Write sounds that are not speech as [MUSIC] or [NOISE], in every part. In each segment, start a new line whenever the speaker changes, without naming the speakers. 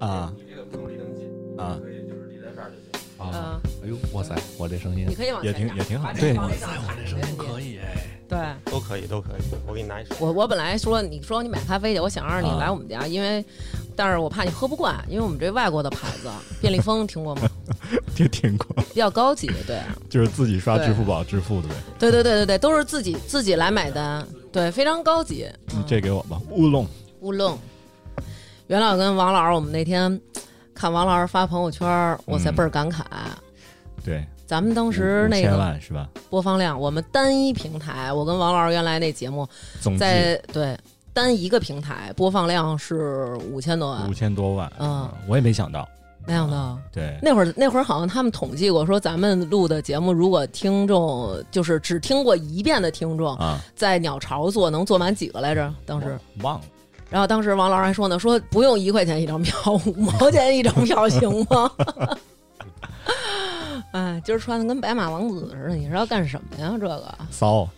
啊
你这个不用离那么近，
啊
可以就是离在这儿就行。
啊，
嗯，
哎呦，哇塞，我这声音
你可以往
也挺也挺好对，
哇塞，我这声音可
以哎，
对。
都可以，都可以。我给你拿一手。
我我本来说你说你买咖啡去，我想让你
啊
来我们家，因为但是我怕你喝不惯，因为我们这外国的牌子 [LAUGHS] 便利蜂听过吗？[LAUGHS]
这听过，
比较高级，对
就是自己刷
对
支付宝支付的呗。
对对对对对，都是自己自己来买单，对，非常高级。
你
嗯
这给我吧，乌龙。
乌龙。袁老跟王老师，我们那天看王老师发朋友圈，哇塞，
嗯
倍儿感慨。
对，
咱们当时那个
万是吧？
播放量，我们单一平台，我跟王老师原来那节目
总
在对单一个平台播放量是五千多万
五，千多万。
嗯，
我也没想到。
没想到。
对，
那会儿那会儿好像他们统计过，说咱们录的节目，如果听众就是只听过一遍的听众，
啊，
在鸟巢做能做满几个来着？当时，
忘了。
然后当时王老师还说呢，说不用一块钱一张票，五毛钱一张票行吗？[LAUGHS] 哎，今儿穿的跟白马王子似的，你是要干什么呀？这个
骚，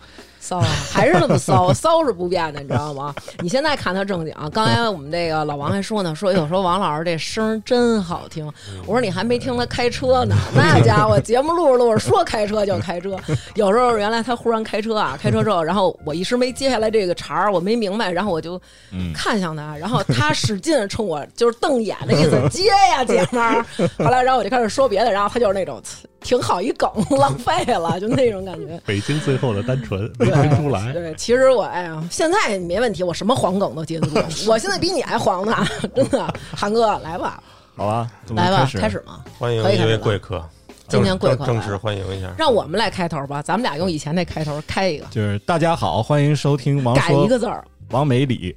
骚啊，[LAUGHS] 还是那么骚，骚是不变的，你知道吗？你现在看他正经，刚才我们这个老王还说呢，说有时候王老师这声儿真好听。我说你还没听他开车呢，[LAUGHS] 那家伙节目录着录着说开车就开车，有时候原来他忽然开车啊，开车之后，然后我一时没接下来这个茬儿，我没明白，然后我就
嗯，
看向他，然后他使劲冲我就是瞪眼的意思，接呀姐们儿。后来，然后我就开始说别的，然后他就是那种挺好一梗，浪费了，就那种感觉。[LAUGHS]
北京最后的单纯没听出来。
对，其实我哎呀，现在没问题，我什么黄梗都接得住。我现在比你还黄呢，[LAUGHS] 真的。韩哥，来吧，
好吧，
来吧，
开始
开始嘛，
欢迎一位贵客，
今天贵客
正正式欢迎一下。
让我们来开头吧，咱们俩用以前那开头开一个，
就是大家好，欢迎收听王
改一个字儿。
王美里，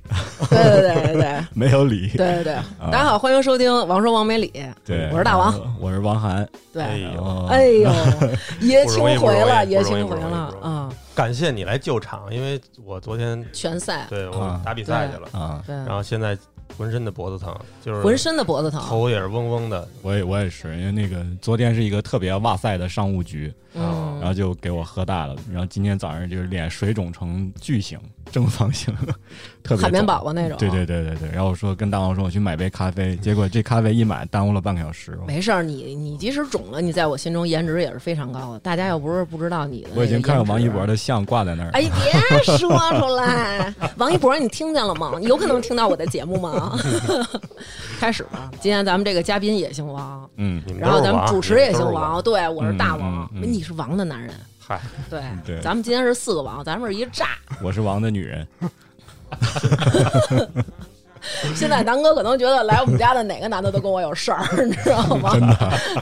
对对对对。对 [LAUGHS]
没有理。
对对对，大家好，欢迎收听王说王美里，
对，
我是大王，
我是王涵。
对。
哎呦，
哦
哎呦，[LAUGHS] 爷青回了，
不
爷青回了啊！
感谢你来救场，因为我昨天
拳赛，
对我
啊。
打比赛去了，
啊，
对，
然后现在浑身的脖子疼，就是
浑身的脖子疼，
头也是嗡嗡的。
我也我也是，因为那个昨天是一个特别哇塞的商务局，
嗯，
然后就给我喝大了，然后今天早上就是脸水肿成巨型正方形，特别
海绵宝宝那种，
对对对对对，然后我说跟大王说我去买杯咖啡，结果这咖啡一买耽误了半个小时。
没事儿，你你即使肿了，你在我心中颜值也是非常高的。大家又不是不知道你的，
我已经看到王一博
的。
的像挂在那儿。
哎，别说 [LAUGHS] 出来，王一博，你听见了吗？你有可能听到我的节目吗？[LAUGHS] 开始吧，今天咱们这个嘉宾也姓王，
嗯，
然后咱们主持也姓王，对，我是大王，
嗯嗯嗯
你是王的男人，
嗨，
对，
对
咱们今天是四个王，咱们是一炸。
我是王的女人。[LAUGHS] [LAUGHS]
现在南哥可能觉得来我们家的哪个男的都跟我有事儿，你知道吗？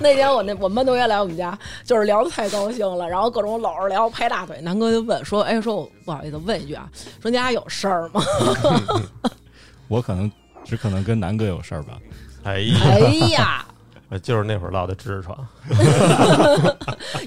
那天我那我们班同学来我们家，就是聊的太高兴了，然后各种搂着聊，拍大腿。南哥就问说：“哎，说我不好意思问一句啊，说你俩有事儿吗 [LAUGHS]
我可能只可能跟南哥有事儿吧。
哎？”呀，
哎呀，[LAUGHS]
就是那会儿落的痔疮，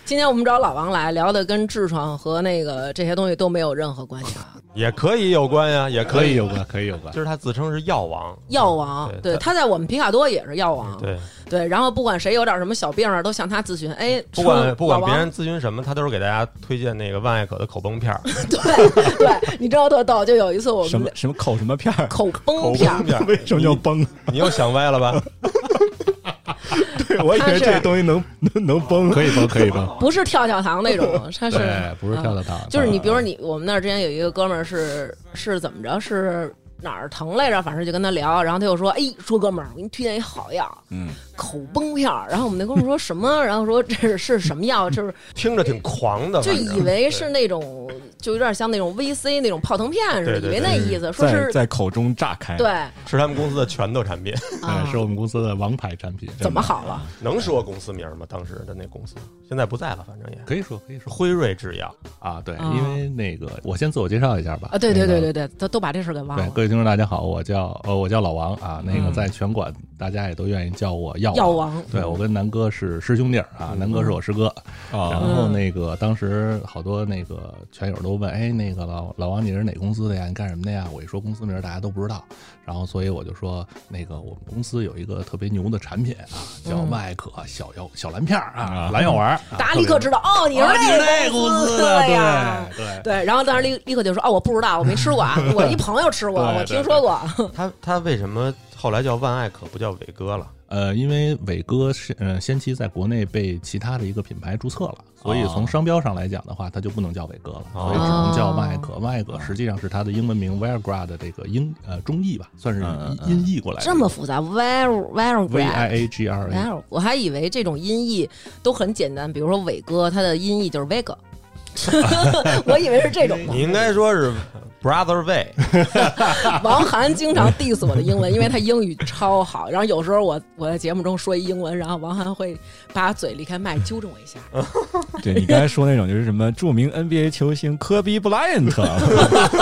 今天我们找老王来聊的跟痔疮和那个这些东西都没有任何关系啊。
也可以有关呀，也
可以有关，可以有关。
就是他自称是药王，
药王，
对
对，他在我们皮卡多也是药王，
对，
对，然后不管谁有点什么小病啊，都向他咨询。哎，
不管不管别人咨询什么，他都是给大家推荐那个万艾可的口崩片儿，[LAUGHS]
对对，你知道特逗，就有一次我们
什么什么口什么片儿？
口崩片儿
崩，片儿，
为什么叫崩？
你又想歪了吧？[LAUGHS] [LAUGHS]
对，我以为这东西能能能崩。
可以崩，可以崩。
不是跳跳糖那种，它是
对，不是跳
啊
跳糖，
就是你，比如说你，我们那儿之前有一个哥们儿是是怎么着是。哪儿疼来着？反正就跟他聊，然后他又说：“哎，说哥们儿，我给你推荐一好药，
嗯，
口崩片儿。”然后我们那哥们儿说什么？[LAUGHS] 然后说这是是什么药？就是
听着挺狂的，
就以为是那种，就有点像那种 VC 那种泡腾片似的，以为
对对对
那意思，说是
在口中炸开。
对
是他们公司的拳头产品，[LAUGHS]
啊
哎，是我们公司的王牌产品。
怎么好了？
能说公司名吗？当时的那公司现在不在了，反正也
可以说，可以说
辉瑞制药，
啊，对，
哦
因为那个我先自我介绍一下吧。
啊？对对对对对，都都把这事给忘
对，
了。
各位听众大家好，我叫呃我叫老王啊，那个
嗯
在拳馆大家也都愿意叫我药
药王，
对我跟南哥是师兄弟儿啊，南哥是我师哥。然
啊，
后那个当时好多那个拳友都问，哎，那个老老王你是哪公司的呀？你干什么的呀？我一说公司名，大家都不知道。然后所以我就说，那个我们公司有一个特别牛的产品啊，叫
嗯
麦可小药小蓝片儿啊
啊，
蓝药丸
大家立刻知道哦，你是
那
那
公司
的呀。[LAUGHS]
对对。
对，然后当时立立刻就说哦，我不知道，我没吃过啊，我一朋友吃过，
对 [LAUGHS]
我听说过。[LAUGHS]
他他为什么后来叫万艾可不叫伟哥了。
呃，因为伟哥是呃先期在国内被其他的一个品牌注册了，所以
哦
从商标上来讲的话，它就不能叫伟哥了，所以只能叫万艾可。万艾可实际上是它的英文名 Viagra 的这个英呃中译吧，算是音音译过来的。
这么复杂 Vero
V I A G R A，
我还以为这种音译都很简单，比如说伟哥，他的音译就是 Vega，[LAUGHS] 我以为是这种的
你。应该说是 Brother Way，[LAUGHS]
王涵经常 diss 我的英文，因为他英语超好。然后有时候我我在节目中说一英文，然后王涵会把嘴离开麦纠正我一下。[LAUGHS]
对你刚才说那种就是什么著名 NBA 球星科比布莱恩特。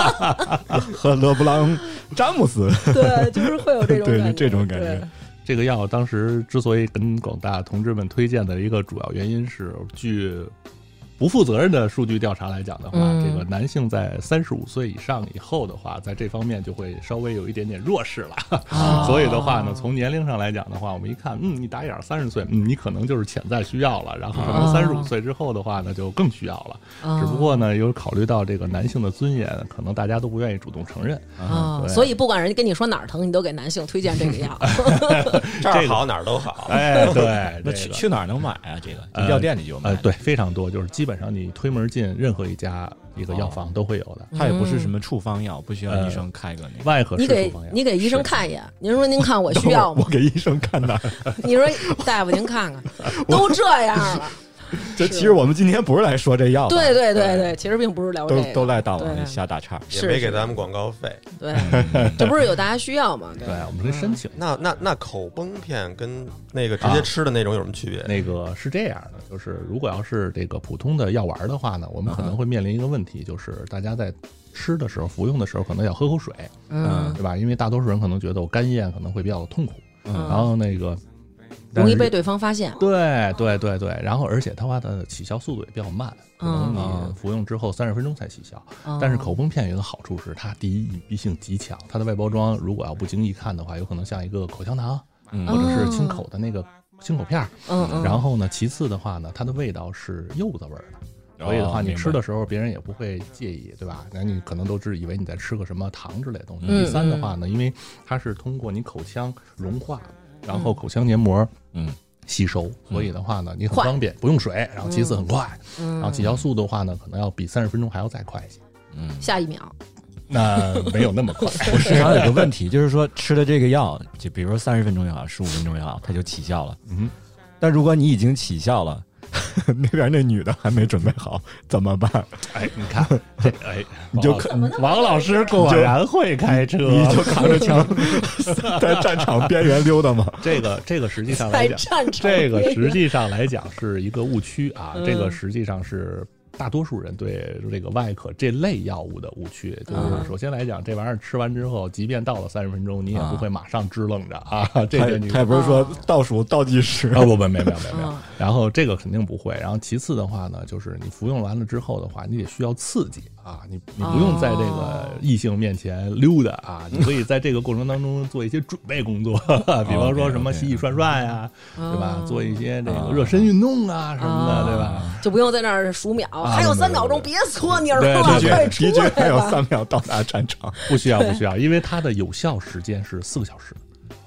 [LAUGHS] 和勒布朗詹姆斯，
对，就是会有这种
对
感觉，
这种感觉。
这个药当时之所以跟广大同志们推荐的一个主要原因是，据不负责任的数据调查来讲的话，
嗯
这个男性在三十五岁以上以后的话，在这方面就会稍微有一点点弱势了。
啊 [LAUGHS]
所以的话呢，从年龄上来讲的话，我们一看，嗯，你打眼三十岁，嗯，你可能就是潜在需要了。然后可能
哦
三十五岁之后的话呢，就更需要了。
啊
只不过呢，有考虑到这个男性的尊严，可能大家都不愿意主动承认。
啊，
对
所以不管人家跟你说哪儿疼，你都给男性推荐这个药。[LAUGHS]
这儿好哪儿都好。
哎，对，[LAUGHS]
那
这个
去去哪儿能买啊？这个
呃
药店里就有卖
呃，。对，非常多，就是基本上你推门进任何一家一个药房都会有的。
它也不是什么处方药，不需要医生开个那个。
外科
你给
是处方药
你给医生看一眼，您说您看我 [LAUGHS] 需要吗我？
给医生看哪儿？[LAUGHS]
你说大夫您看看，[LAUGHS] 都这样了。[LAUGHS]
这其实我们今天不是来说这药的，
对对对对，其实并不是聊这
都
个，
都赖大王
对。
瞎打岔。
也没给咱们广告费。[LAUGHS]
对，这不是有大家需要吗？对。
对，我们可以申请。
那那那口崩片跟那个直接吃的那种有什么区别？
那个是这样的，就是如果要是这个普通的药丸的话呢，我们可能会面临一个问题，就是大家在吃的时候、服用的时候，可能要喝口水，
嗯，
对吧？因为大多数人可能觉得我干咽可能会比较痛苦，
嗯。
然后那个
容易被对方发现。
对对对对，然后而且它的起效速度也比较慢，可能
嗯
你服用之后三十分钟才起效。
哦
但是口崩片有一个好处是，它第一隐蔽性极强，它的外包装如果要不经意看的话，有可能像一个口香糖
嗯
或者是清口的那个清口片儿。然后呢，其次的话呢，它的味道是柚子味儿的。所以的话，你吃的时候别人也不会介意，对吧？那你可能都是以为你在吃个什么糖之类的东西。
嗯
第三的话呢，因为它是通过你口腔融化，然后口腔黏膜
嗯
吸收，所以的话呢，你很方便，不用水，然后其次很快，
嗯
然后起效速度的话呢，可能要比三十分钟还要再快一些。
嗯。
下一秒，
那没有那么快，[LAUGHS]
我时常有个问题，就是说吃了这个药，就比如说三十分钟也好，十五分钟也好，它就起效了。
嗯，
但如果你已经起效了，[LAUGHS] 那边那女的还没准备好，怎么办？
哎，你看 [LAUGHS] 这，哎，
你就
看王老师果然会开车，
你就扛着枪 [LAUGHS] 在战场边缘溜达吗？
这个这个实际上来讲，这个实际上来讲是一个误区啊，
嗯
这个实际上是。大多数人对这个外科这类药物的误区，就
嗯
是首先来讲，这玩意儿吃完之后，即便到了三十分钟，你也
啊
不会马上支棱着啊。这个你
他也不是说倒数倒计时
啊，不不，没有没有没有没有
嗯。
然后这个肯定不会。然后其次的话呢，就是你服用完了之后的话，你得需要刺激啊，你你不用在这个异性面前溜达啊，你可以在这个过程当中做一些准备工作，[LAUGHS] 比方说什么洗洗涮涮呀，对吧？做一些这个热身运动啊什么的，对吧？
就不用在那儿数秒，还有三秒钟，别搓泥儿了，
对
快
的
出来
确还有
吧！
三秒到达战场。[LAUGHS]
不需要不需要，因为它的有效时间是四个小时。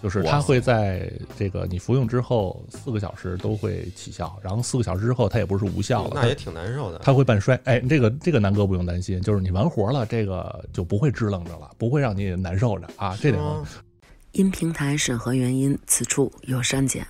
就是它会在这个你服用之后四个小时都会起效，然后四个小时之后它也不是无效了，
那也挺难受的。
它会半衰。哎，这个这个南哥不用担心，就是你完活了，这个就不会支棱着了，不会让你难受着啊，这得放
嗯
因平台审核原因，此处有删减。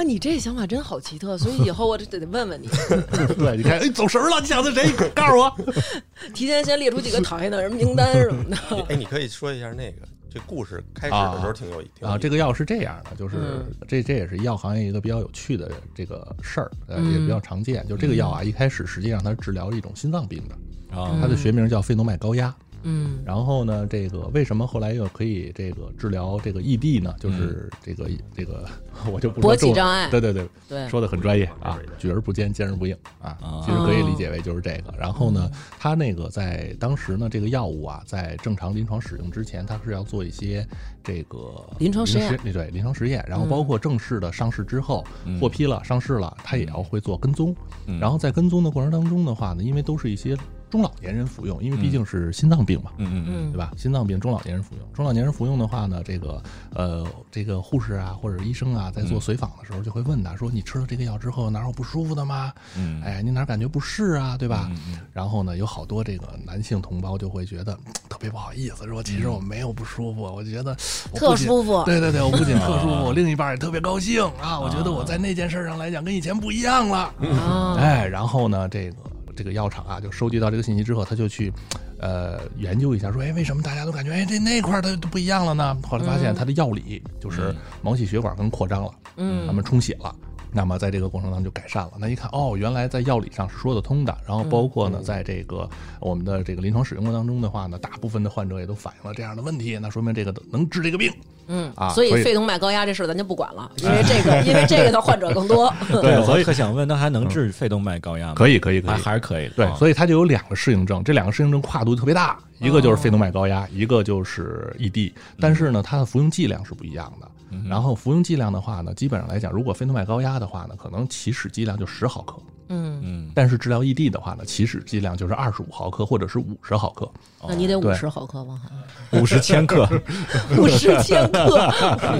啊，你这想法真好奇特，所以以后我得得问问你，[LAUGHS]
对，你看，哎，走神儿了，你想的谁？[LAUGHS] 告诉我。[LAUGHS]
提前先列出几个讨厌的人名单什么的。
哎，你可以说一下那个这故事开始的时候挺有意思啊，
这个药是这样的，就是、
嗯
这这也是医药行业一个比较有趣的这个事儿，呃，
嗯
也比较常见。就这个药啊，一开始实际上它是治疗一种心脏病的，
啊
它的学名叫肺动脉高压。
嗯。
然后呢，这个为什么后来又可以这个治疗这个异地呢？就是这个这个，[LAUGHS] 我就不说
勃起障碍。
对对对，
对，
说的很专业啊，举而不坚，坚而不硬啊
啊，
其实可以理解为就是这个。然后呢，它那个在当时呢，这个药物啊，在正常临床使用之前，它是要做一些这个
临床实验。
对对，临床实验，然后包括正式的上市之后
嗯。
获批了、上市了，它也要会做跟踪。
嗯。
然后在跟踪的过程当中的话呢，因为都是一些中老年人服用，因为毕竟是心脏病嘛。
嗯嗯嗯，
嗯
对吧？心脏病中老年人服用，中老年人服用的话呢，这个呃，这个护士啊或者医生啊，在做随访的时候就会问他说：“你吃了这个药之后哪有不舒服的吗？
嗯，
哎，你哪感觉不适啊？对吧？”
嗯嗯
然后呢，有好多这个男性同胞就会觉得嗯特别不好意思，说其实我没有不舒服，我觉得我
特舒服。
对对对，我不仅特舒服，我另一半也特别高兴啊！我觉得我在那件事上来讲跟以前不一样了。
嗯，
哎，然后呢，这个这个药厂啊，就收集到这个信息之后，他就去，呃，研究一下，说，哎，为什么大家都感觉，哎，这那块儿它都不一样了呢？后来发现它的药理就是毛细血管跟扩张了，
嗯
他们充血了。那么在这个过程当中就改善了。那一看，哦，原来在药理上是说得通的。然后包括呢，在这个我们的这个临床使用过当中的话呢，大部分的患者也都反映了这样的问题。那说明这个能治这个病。
嗯
啊所以
以肺动脉高压这事儿咱就不管了，因为这个 [LAUGHS] 因为这个的患者更多。[LAUGHS]
对，
所以
我特想问，那还能治肺动脉高压吗？
可以，可以，可
还
以。
还是可以的。
对，
啊
所以它就有两个适应症，这两个适应症跨度特别大，一个就是肺动脉高压，一个就是 ED。但是呢，它的服用剂量是不一样的。然后服用剂量的话呢，基本上来讲，如果肺动脉高压的话呢，可能起始剂量就十毫克，
嗯，
嗯，
但是治疗异地的话呢，起始剂量就是二十五毫克或者是五十毫克。
那你得五
对
十毫克，王涵，
五十千克，[LAUGHS]
五十千克，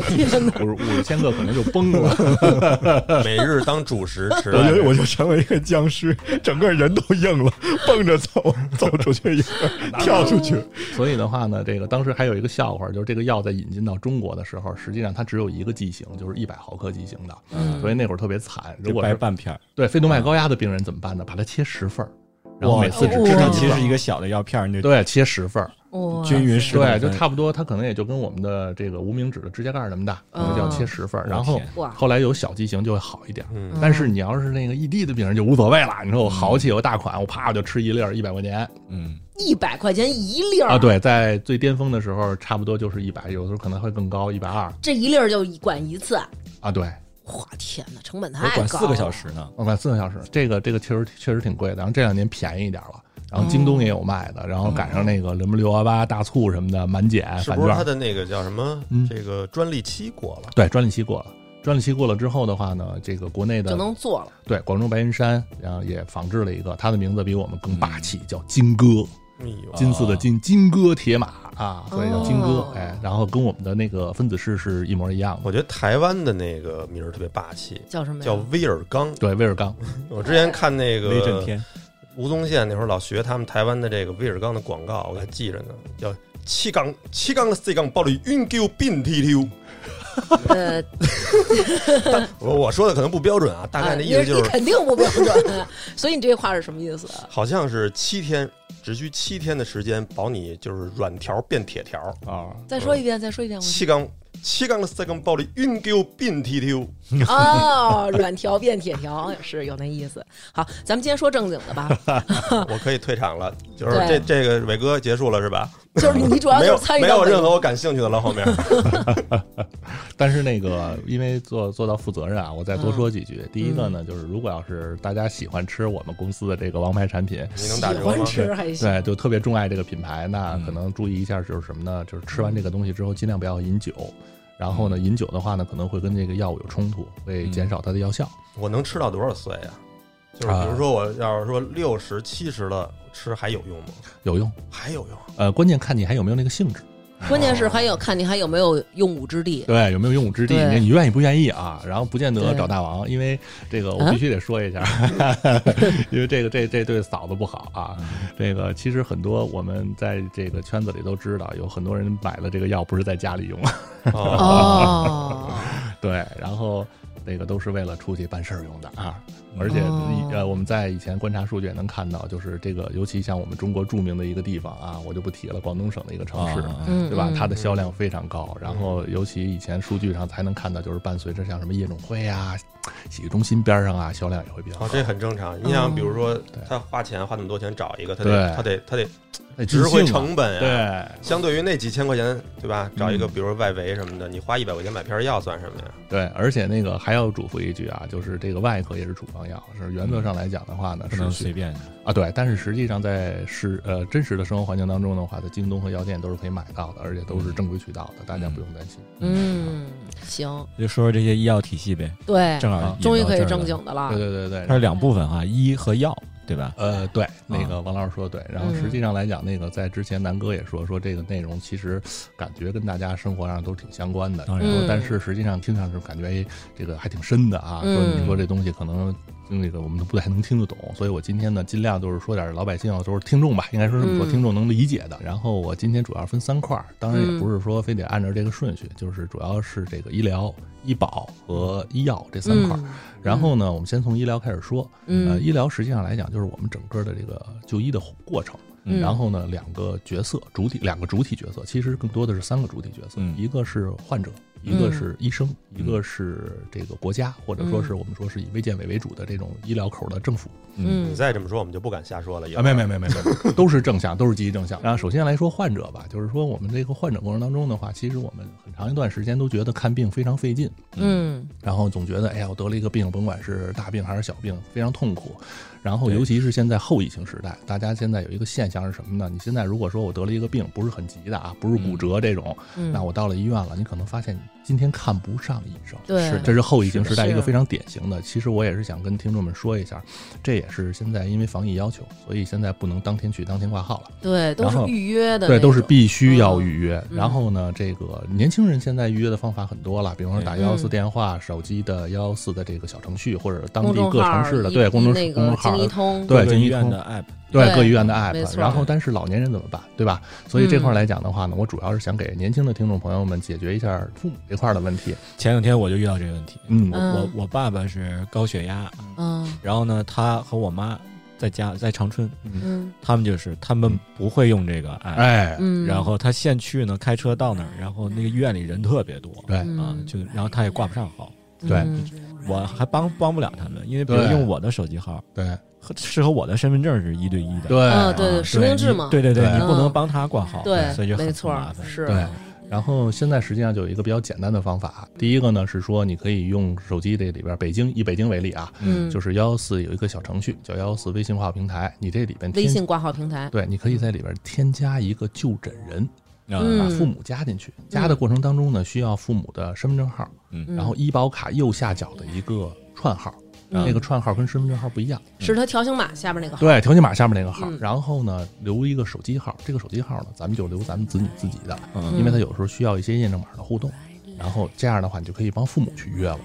天哪！
五十五十千克可能就崩了。[LAUGHS]
每日当主食吃。
我就我就成为一个僵尸，整个人都硬了，[LAUGHS] 蹦着走，走出去一会儿，跳出去。
所以的话呢，这个当时还有一个笑话，就是这个药在引进到中国的时候，实际上它只有一个剂型，就是一百毫克剂型的。
嗯
所以那会儿特别惨。如果是
半片儿，
对肺动脉高压的病人怎么办呢？把它切十份儿，然后每次只
哦
吃上
其实是
一
个小的药片儿，那
对，切十份儿，
均匀十
对，就差不多，它可能也就跟我们的这个无名指的指甲盖儿那么大，可能就要切十份儿。然后后来有小畸形就会好一点。
嗯，
但是你要是那个异地的病人就无所谓了，你说我豪气，我大款，我啪我就吃一粒儿，一百块钱
嗯，
一百块钱一粒儿
啊！，对，在最巅峰的时候，差不多就是一百，有的时候可能会更高，一百二
这一粒儿就管一次。
啊。对，
哇，天哪，成本太高了。
得管四个小时呢。
我管四个小时，这个这个确实确实挺贵的。然后这两年便宜一点了，然后京东也有卖的，然后赶上那个什么六幺八大促什么的满减返
是不是它
券，
的那个叫什么
嗯？
这个专利期过了，
对，专利期过了。专利期过了之后的话呢，这个国内的
就能做了。
对广州白云山，然后也仿制了一个，它的名字比我们更霸气，叫金戈，金色的金，金戈铁马啊，所以叫金戈
哦。
哎，然后跟我们的那个分子式是一模一样的。
我觉得台湾的那个名儿特别霸气，
叫什么？
叫威尔刚。
对，威尔刚，
我之前看那个
威震天，
吴宗宪那会儿老学他们台湾的这个威尔刚的广告，我还记着呢，叫七缸七缸的 C 缸暴力晕 Q 并 T T。[LAUGHS]
呃，
我 [LAUGHS] 我说的可能不标准啊，大概的意思
啊你你
就是，
肯定不标准，所以你这话是什么意思？[LAUGHS]
好像是七天，只需七天的时间保你就是软条变铁条。
啊，
再说一遍，再说一遍。我
七缸七缸的暴力晕 Q 变 T T。[LAUGHS]
哦，软条变铁条是有那意思。好，咱们今天说正经的吧，[LAUGHS]
我可以退场了，就是这这个伟哥结束了是吧？
就是你主要
没有
就是参与
没有任何我感兴趣的了，后面 [LAUGHS]
但是那个，因为做做到负责任啊，我再多说几
嗯
句。第一个呢，就是如果要是大家喜欢吃我们公司的这个王牌产品，
你能打
喜欢
折吗？
吃还行。
对，就特别钟爱这个品牌，那
嗯
可能注意一下，就是什么呢？就是吃完这个东西之后，尽量不要饮酒。然后呢，饮酒的话呢，可能会跟这个药物有冲突，会减少它的药效。
我能吃到多少岁啊？就是比如说我要是说六十七十了吃还有用吗？
有用，
还有用？
呃，关键看你还有没有那个兴致，
关键是还有看你还有没有用武之地。
对，有没有用武之地，你你愿意不愿意啊？然后不见得找大王，因为这个我
啊
必须得说一下，[LAUGHS] 因为这个这这对嫂子不好啊。这个其实很多我们在这个圈子里都知道，有很多人买了这个药不是在家里用，
哦，
哦，[LAUGHS]
对，然后那个都是为了出去办事儿用的啊。而且
哦
呃，我们在以前观察数据也能看到，就是这个，尤其像我们中国著名的一个地方啊，我就不提了，广东省的一个城市。对吧？
嗯
它的销量非常高，然后尤其以前数据上才能看到，就是伴随着像什么夜总会啊、洗浴中心边上啊，销量也会比较好。
哦，这很正常。你想，比如说他花钱花那么多钱找一个，他得他得他得
那
值回
尽兴嘛
成本啊。
对
相对于那几千块钱，对吧？找一个
嗯
比如说外围什么的，你花一百块钱买片药算什么呀？
对，而且那个还要嘱咐一句啊，就是这个外科也是处方药，是原则上来讲的话呢，
不能
是
随便。
啊，对，但是实际上在是呃真实的生活环境当中的话，在京东和药店都是可以买到的，而且都是正规渠道的，大家不用担心。
嗯，行，
就说说这些医药体系呗，
对，
正好
啊
终于可以正。经的了
对。对对对，
它是两部分啊，医和药，对吧？
呃，对，那个王老师说的对。然后
嗯
实际上来讲，那个在之前南哥也说说这个内容其实感觉跟大家生活上都挺相关的。
然
后但是实际上听上去感觉哎这个还挺深的啊。说
嗯
你说这东西可能那个我们都不太能听得懂，所以我今天呢尽量就是说点老百姓都是听众吧，应该说这么说，
嗯
听众能理解的。然后我今天主要分三块儿，当然也
嗯
不是说非得按照这个顺序，就是主要是这个医疗、医保和医药这三块儿。然后呢，我们先从医疗开始说。
嗯，
呃，医疗实际上来讲，就是我们整个的这个就医的过程。
嗯
然后呢，两个角色主体，两个主体角色，其实更多的是三个主体角色，
嗯
一个是患者，一个是医生，一个是这个国家，或者说是我们说是以卫健委为主的这种医疗口的政府
嗯
你再这么说，我们就不敢瞎说了。
啊，没没没没没，都是正向，都是积极正向。然后首先来说患者吧，就是说我们这个患者过程当中的话，其实我们很长一段时间都觉得看病非常费劲，
嗯
然后总觉得，哎呀，我得了一个病，甭管是大病还是小病，非常痛苦。然后，尤其是现在后疫情时代，大家现在有一个现象是什么呢？你现在如果说我得了一个病，不是很急的啊，不是骨折这种，
嗯，
那我到了医院了，你可能发现今天看不上医生。
对
是这是后疫情时代一个非常典型的。其实我也是想跟听众们说一下，这也是现在因为防疫要求，所以现在不能当天去当天挂号了。
对，都
然后
是预约的，
对，都是必须要预约。
嗯
然后呢，这个年轻人现在预约的方法很多了，比方说打
对
幺幺四电话、手机的幺幺四的这个小程序，或者当地各城市的对公众
那个
公众号
京通，
对京一
各个医院
通
的 app，
对
对各医院的 app。然后，但是老年人怎么办，对吧？所以这块
嗯
来讲的话呢，我主要是想给年轻的听众朋友们解决一下父母这块的问题。
前两天我就遇到这个问题。
嗯。
我
嗯。
我我爸爸是高血压，
嗯。
然后呢，他和我妈在家在长春，
嗯。
他们就是他们不会用这个 app，、
哎，
嗯，
然后他现去呢，开车到那儿，然后那个医院里人特别多，
对。
啊
嗯，
就然后他也挂不上号，
对。
嗯。
我还帮帮不了他们，因为比如用我的手机号
对。
和是和我的身份证是一对一的，
对
啊对
啊
实名制嘛。
对对对，你不能
嗯。
帮他挂号，
对，
所以就很
没错
麻烦，
是，
对。然后现在实际上就有一个比较简单的方法，第一个呢是说你可以用手机这里边，北京以北京为例啊，
嗯，
就是幺幺四有一个小程序叫幺幺四微信挂号平台，你这里边添
微信挂号平台，
对，你可以在里边添加一个就诊人，
啊
嗯
把父母加进去。加的过程当中呢，需要父母的身份证号，
嗯
嗯
然后医保卡右下角的一个串号，
嗯
那个串号跟身份证号不一样。
是他条形码下边那个号，
对，条形码下面那个号，
嗯
然后呢留一个手机号，这个手机号呢咱们就留咱们子女自己的，
嗯
因为他有时候需要一些验证码的互动。然后这样的话，你就可以帮父母去约了。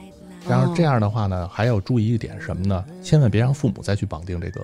然后这样的话呢，还要注意一点什么呢？千万别让父母再去绑定这个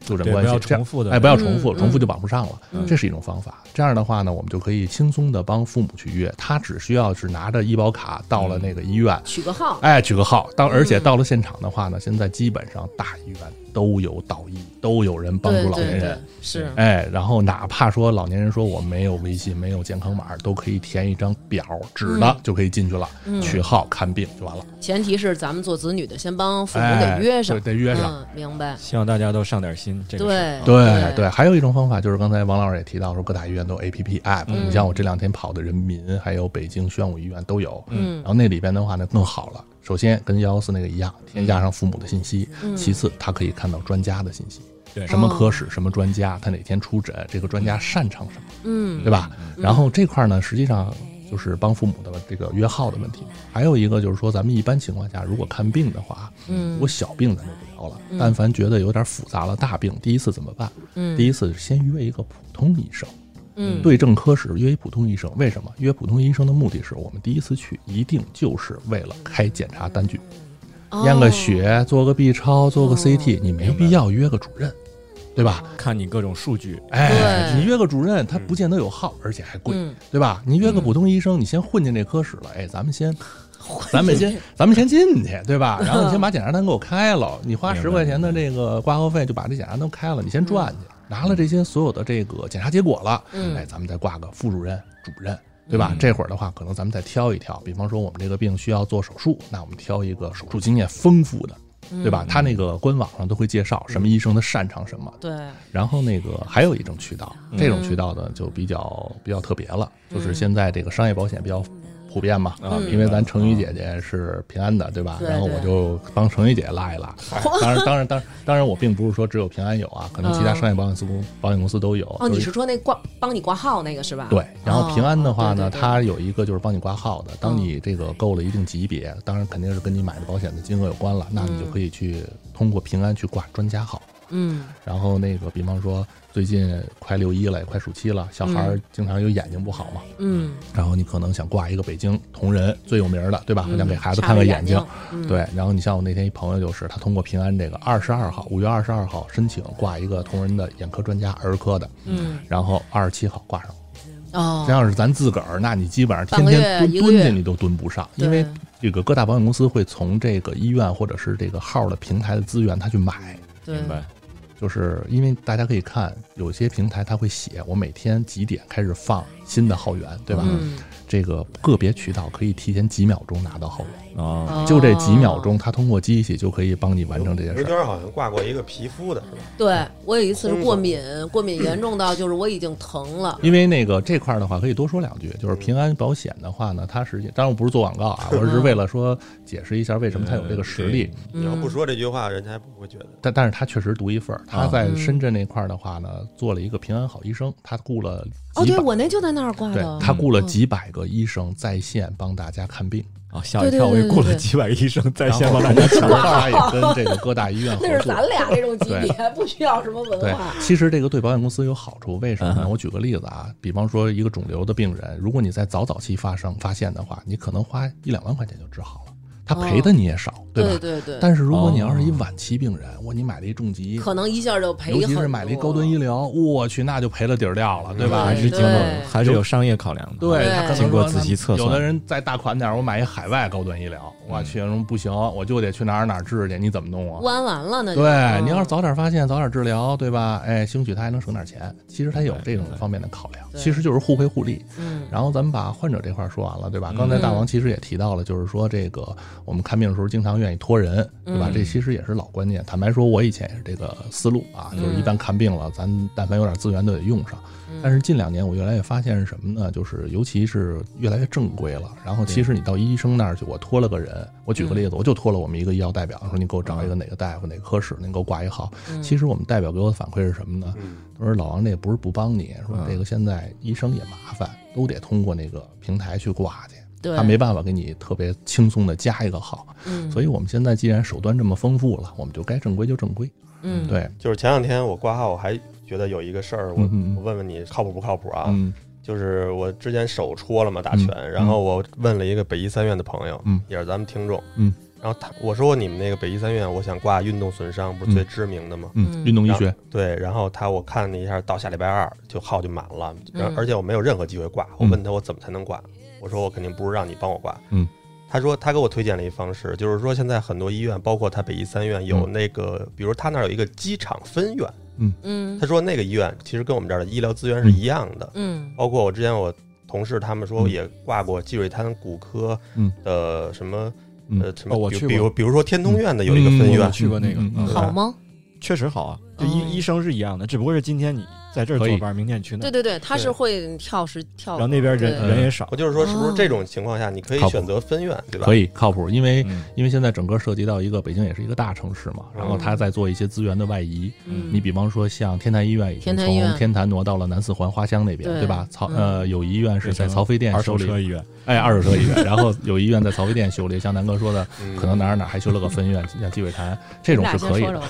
就诊关系
重复的，
哎，不要重复，
嗯
重复就绑不上了，
嗯
这是一种方法。这样的话呢，我们就可以轻松的帮父母去约，他只需要是拿着医保卡到了那个医院，
取个号，
哎，取个号。当而且
嗯
到了现场的话呢，现在基本上大医院都有导医，都有人帮助老年
对对
人。，
是，
哎，然后哪怕说老年人说我没有微信，没有健康码，都可以填一张表，纸的就可以进去了，
嗯。
取号看病就完了。
前提是咱们做子女的先帮父母
哎
给约上。
对，得约上。
嗯，明白，
希望大家都上点心，
对。
对对，还有一种方法就是刚才王老师也提到说，各大医院都有 A P P app，、
嗯。
你像我这两天跑的人民，还有北京宣武医院都有。
嗯。
然后那里边的话呢更好了，首先跟幺幺四那个一样，添加上父母的信息，
嗯。
其次他可以看到专家的信息，
对。
什么科室、什么专家，他哪天出诊，这个专家擅长什么，
嗯，
对吧？然后这块呢，实际上就是帮父母的这个约号的问题。还有一个就是说，咱们一般情况下如果看病的话，
嗯。
我小病咱就不聊了，
嗯。
但凡觉得有点复杂了，大病第一次怎么办？
嗯，
第一次先约一个普通医生，
嗯
对症科室约一普通医生。为什么约普通医生的目的是我们第一次去一定就是为了开检查单据，验个
哦
血，做个 B 超，做个 CT，你没必要约个主任，对吧？
看你各种数据，
哎，
对
你约个主任，他不见得有号，而且还贵，
嗯
对吧？你约个普通医生，你先混进这科室了，哎，咱们先。咱们先，咱们先进去，对吧？[LAUGHS] 然后你先把检查单给我开了，你花十块钱的这个挂号费就把这检查单开了，你先赚去。拿了这些所有的这个检查结果了，
嗯。
哎，咱们再挂个副主任、主任，对吧？
嗯。
这会儿的话，可能咱们再挑一挑，比方说我们这个病需要做手术，那我们挑一个手术经验丰富的，
嗯。
对吧？他那个官网上都会介绍什么医生的擅长什么，
对，
然后那个还有一种渠道，
嗯。
这种渠道呢就比较比较特别了，就是现在这个商业保险比较普遍嘛，
啊
嗯
因为咱成宇姐姐是平安的，对吧？然后我就帮成宇姐拉一拉。当然，当然，当然，当然，我并不是说只有平安有啊，可能其他
嗯
商业保险公保险公司都有。
哦，你是说那挂帮你挂号那个是吧？
对，然后平安的话呢，它有一个就是帮你挂号的。当你这个够了一定级别，当然肯定是跟你买的保险的金额有关了，那你就可以去通过平安去挂专家号。
嗯
然后那个，比方说最近快六一了，也快暑期了，小孩儿经常有眼睛不好嘛，
嗯，
然后你可能想挂一个北京同仁最有名的，对吧？想给孩子
看个
看眼睛。
睛，嗯，
对，然后你像我那天一朋友就是，他通过平安这个二十二号，五月二十二号申请挂一个同仁的眼科专家儿科的，
嗯。
然后二十七号挂上。
哦。
这，要是咱自个儿，那你基本上天天蹲进去都蹲不上，因为这个各大保险公司会从这个医院或者是这个号的平台的资源，他去买。
明白？
就是因为大家可以看，有些平台它会写我每天几点开始放新的号源，对吧？
嗯，
这个个别渠道可以提前几秒钟拿到号源，
哦，
哦
就这几秒钟，它通过机器就可以帮你完成这件事儿。
刘娟好像挂过一个皮肤的是吧？
对我有一次是过敏，过敏严重到就是我已经疼了。
因为那个这块儿的话，可以多说两句，就是平安保险的话呢，它实际当然我不是做广告啊，[LAUGHS] 我是为了说解释一下为什么它有这个实力。
你要不
嗯
说这句话，人家还不会觉得。
但但是它确实独一份儿，他
啊
在深圳那块儿的话呢，做了一个平安好医生，他雇了
哦，对，我那就在那儿挂
对
的。
他雇了
嗯
几百个医生在线帮大家看病，
啊，吓一跳！我
对对对对对
也雇了几百个医生在线帮大家
同时他也跟这个各大医院 [LAUGHS] 合
那是。咱俩这种级别，不需要什么文化。，
其实这个对保险公司有好处，为什么呢？我举个例子啊，比方说一个肿瘤的病人，如果你在早早期发生发现的话，你可能花一两万块钱就治好了，他赔的你也少，对吧？
对对对，
但是如果你
哦
要是一晚期病人，哇，你买了一重疾，
可能一下就赔
尤其。是买了一高端医疗，我去，那就赔了底儿掉了，对吧？
还是经过还是有商业考量的。
对
对
他可能
经过仔细测算
有的人再大款点儿，我买一海外高端医疗，我去，说不行，我就得去哪儿哪儿治去，你怎么弄啊？
弯完了那就
对
嗯
你要是早点发现，早点治疗，对吧？哎，兴许他还能省点钱。其实他有这种方面的考量，其实就是互惠互利。
嗯
然后咱们把患者这块儿说完了，对吧？
嗯
刚才大王其实也提到了，就是说这个我们看病的时候经常愿意托人，对吧？
嗯
这其实也是老观念。坦白说，我以前也是这个思路啊，就是一旦看病了，咱但凡有点资源都得用上。但是近两年我越来越发现是什么呢？就是尤其是越来越正规了。然后其实你到医生那儿去，我托了个人，我举个例子，我就托了我们一个医药代表，说你给我找一个哪个大夫哪个科室，您给我挂一号。其实我们代表给我的反馈是什么呢？
嗯，
他说老王这也不是不帮你，说
嗯
这个现在医生也麻烦，都得通过那个平台去挂去，
对，
他没办法给你特别轻松的加一个号。
嗯，
所以我们现在既然手段这么丰富了，我们就该正规就正规。
嗯。
对，
就是前两天我挂号，我还觉得有一个事儿，我我问问你靠谱不靠谱啊？
嗯。
就是我之前手戳了嘛打拳，
嗯。
然后我问了一个北医三院的朋友，
嗯。
也是咱们听众，
嗯，
然后他我说你们那个北医三院，我想挂运动损伤，不是最知名的吗？
嗯，
嗯。
运动医学，
对，然后他我看了一下，到下礼拜二就号就满了，然后
嗯。
而且我没有任何机会挂。我问他我怎么才能挂，我说我肯定不是让你帮我挂。
嗯，
他说他给我推荐了一方式，就是说现在很多医院，包括他北医三院有那个，比如他那儿有一个机场分院，
嗯。
他说那个医院其实跟我们这儿的医疗资源是一样的，
嗯。
包括我之前我同事他们说
嗯。
也挂过积水潭骨科
嗯。
的什么
嗯
呃什么，
哦我去
比比如比如说天通苑的有一个分
嗯
院，
去过那个，
嗯嗯
嗯
好吗？
确实好啊，就
哦
医医生是一样的，只不过是今天你在这儿
可以。
坐班，明天你去那儿，
对对对，他是会跳时跳，
然后那边人人也少。
我，就是说是不是
哦
这种情况下你可以选择分院，对吧？
可以靠谱，因为
嗯。
因为现在整个涉及到一个北京也是一个大城市嘛，然后他在做一些资源的外移。
嗯，
你比方说像天坛医院已经从天坛挪到了南四环花乡那边，
对。
对吧？曹
嗯。
呃有医院是在曹妃甸
二
修了一，
手车医院，
哎二手车医院，然后有医院在曹妃甸修了，像南哥说的，
嗯
可能哪儿哪儿还修了个分院，像积水潭这种是可以的。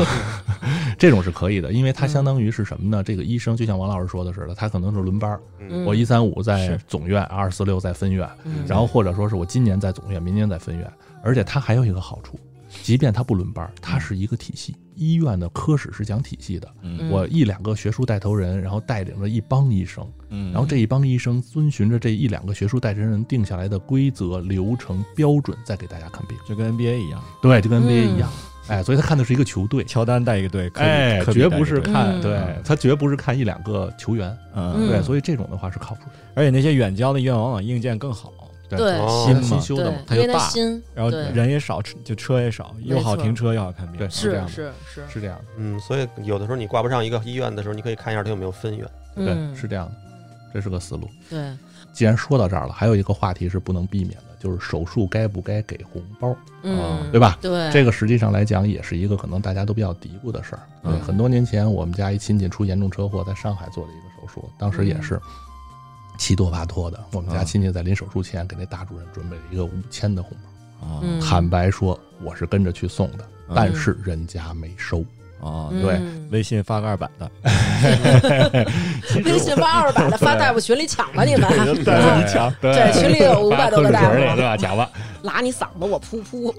[LAUGHS] 这种是可以的，因为它
嗯
相当于是什么呢？这个医生就像王老师说的似的，他可能是轮班儿，
嗯
我一三五在总院，二四六在分院，
嗯
然后或者说是我今年在总院，明年在分院，而且他还有一个好处，即便他不轮班儿，它是一个体系，医院的科室是讲体系的。
嗯
我一两个学术带头人，然后带领着一帮医生，
嗯，
然后这一帮医生遵循着这一两个学术带头人定下来的规则、流程、标准，再给大家看病。
就跟 NBA 一样，
对，就跟 NBA 一样，
嗯
哎，所以他看的是一个球队，
乔丹带一个队，
哎，绝不是看，
嗯。
对他绝不是看一两个球员，
嗯，
对，
嗯。
所以这种的话是靠谱的，
而且那些远郊的医院往往硬件更好，
对
哦
新嘛。
新修的嘛，
对，因为它
它又大。
新，
然后人也少，车就车也少，又好停车又好看病，
对
是
这样的。
是是，
是这样的，
嗯，所以有的时候你挂不上一个医院的时候，你可以看一下它有没有分院。
嗯。
对，是这样的，这是个思路。
对，
既然说到这儿了，还有一个话题是不能避免的，就是手术该不该给红包，
嗯，
对吧？
对，
这个实际上来讲也是一个可能大家都比较嘀咕的事儿。对，
嗯
很多年前我们家一亲戚出严重车祸，在上海做了一个手术，当时也是七拖八拖的。我们家
啊
亲戚在临手术前给那大主任准备了一个五千的红包，
啊，
嗯
坦白说我是跟着去送的，
嗯
但是人家没收。
哦，
嗯
对
微信发个二百的，[LAUGHS]
微信发二百的发大夫群里抢吧你们，
对
啊
你抢，对
群里有五百多个大夫
对吧？抢吧。
拉你嗓子我噗噗。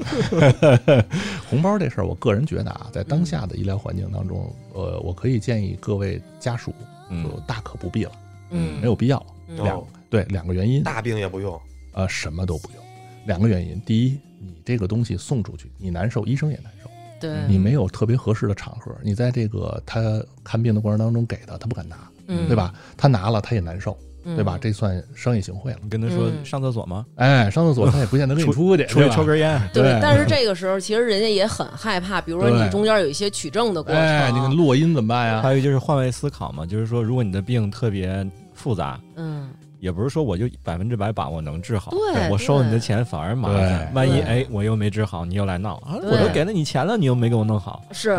[LAUGHS]
红包这事儿，我个人觉得啊，在当下的医疗环境当中，呃，我可以建议各位家属
嗯
就大可不必了，
嗯
没有必要。
嗯
两
哦
对两个原因，
大病也不用，
呃，什么都不用。两个原因，第一，你这个东西送出去，你难受，医生也难受。
对，
你没有特别合适的场合，你在这个他看病的过程当中给的，他不敢拿，
嗯
对吧？他拿了他也难受，
嗯
对吧？这算商业行贿了。
你跟他说
嗯
上厕所吗？
哎，上厕所他也不见得跟你出去，
出去抽根烟，
对
对，
但是这个时候其实人家也很害怕，比如说你中间有一些取证的过程，
哎，你看落音怎么办呀？
还有就是换位思考嘛，就是说，如果你的病特别复杂，
嗯，
也不是说我就百分之百把握能治好，
对
我收了你的钱反而麻烦。万一
对
哎我又没治好，你又来闹啊，我都给了你钱了，你又没给我弄好，
是。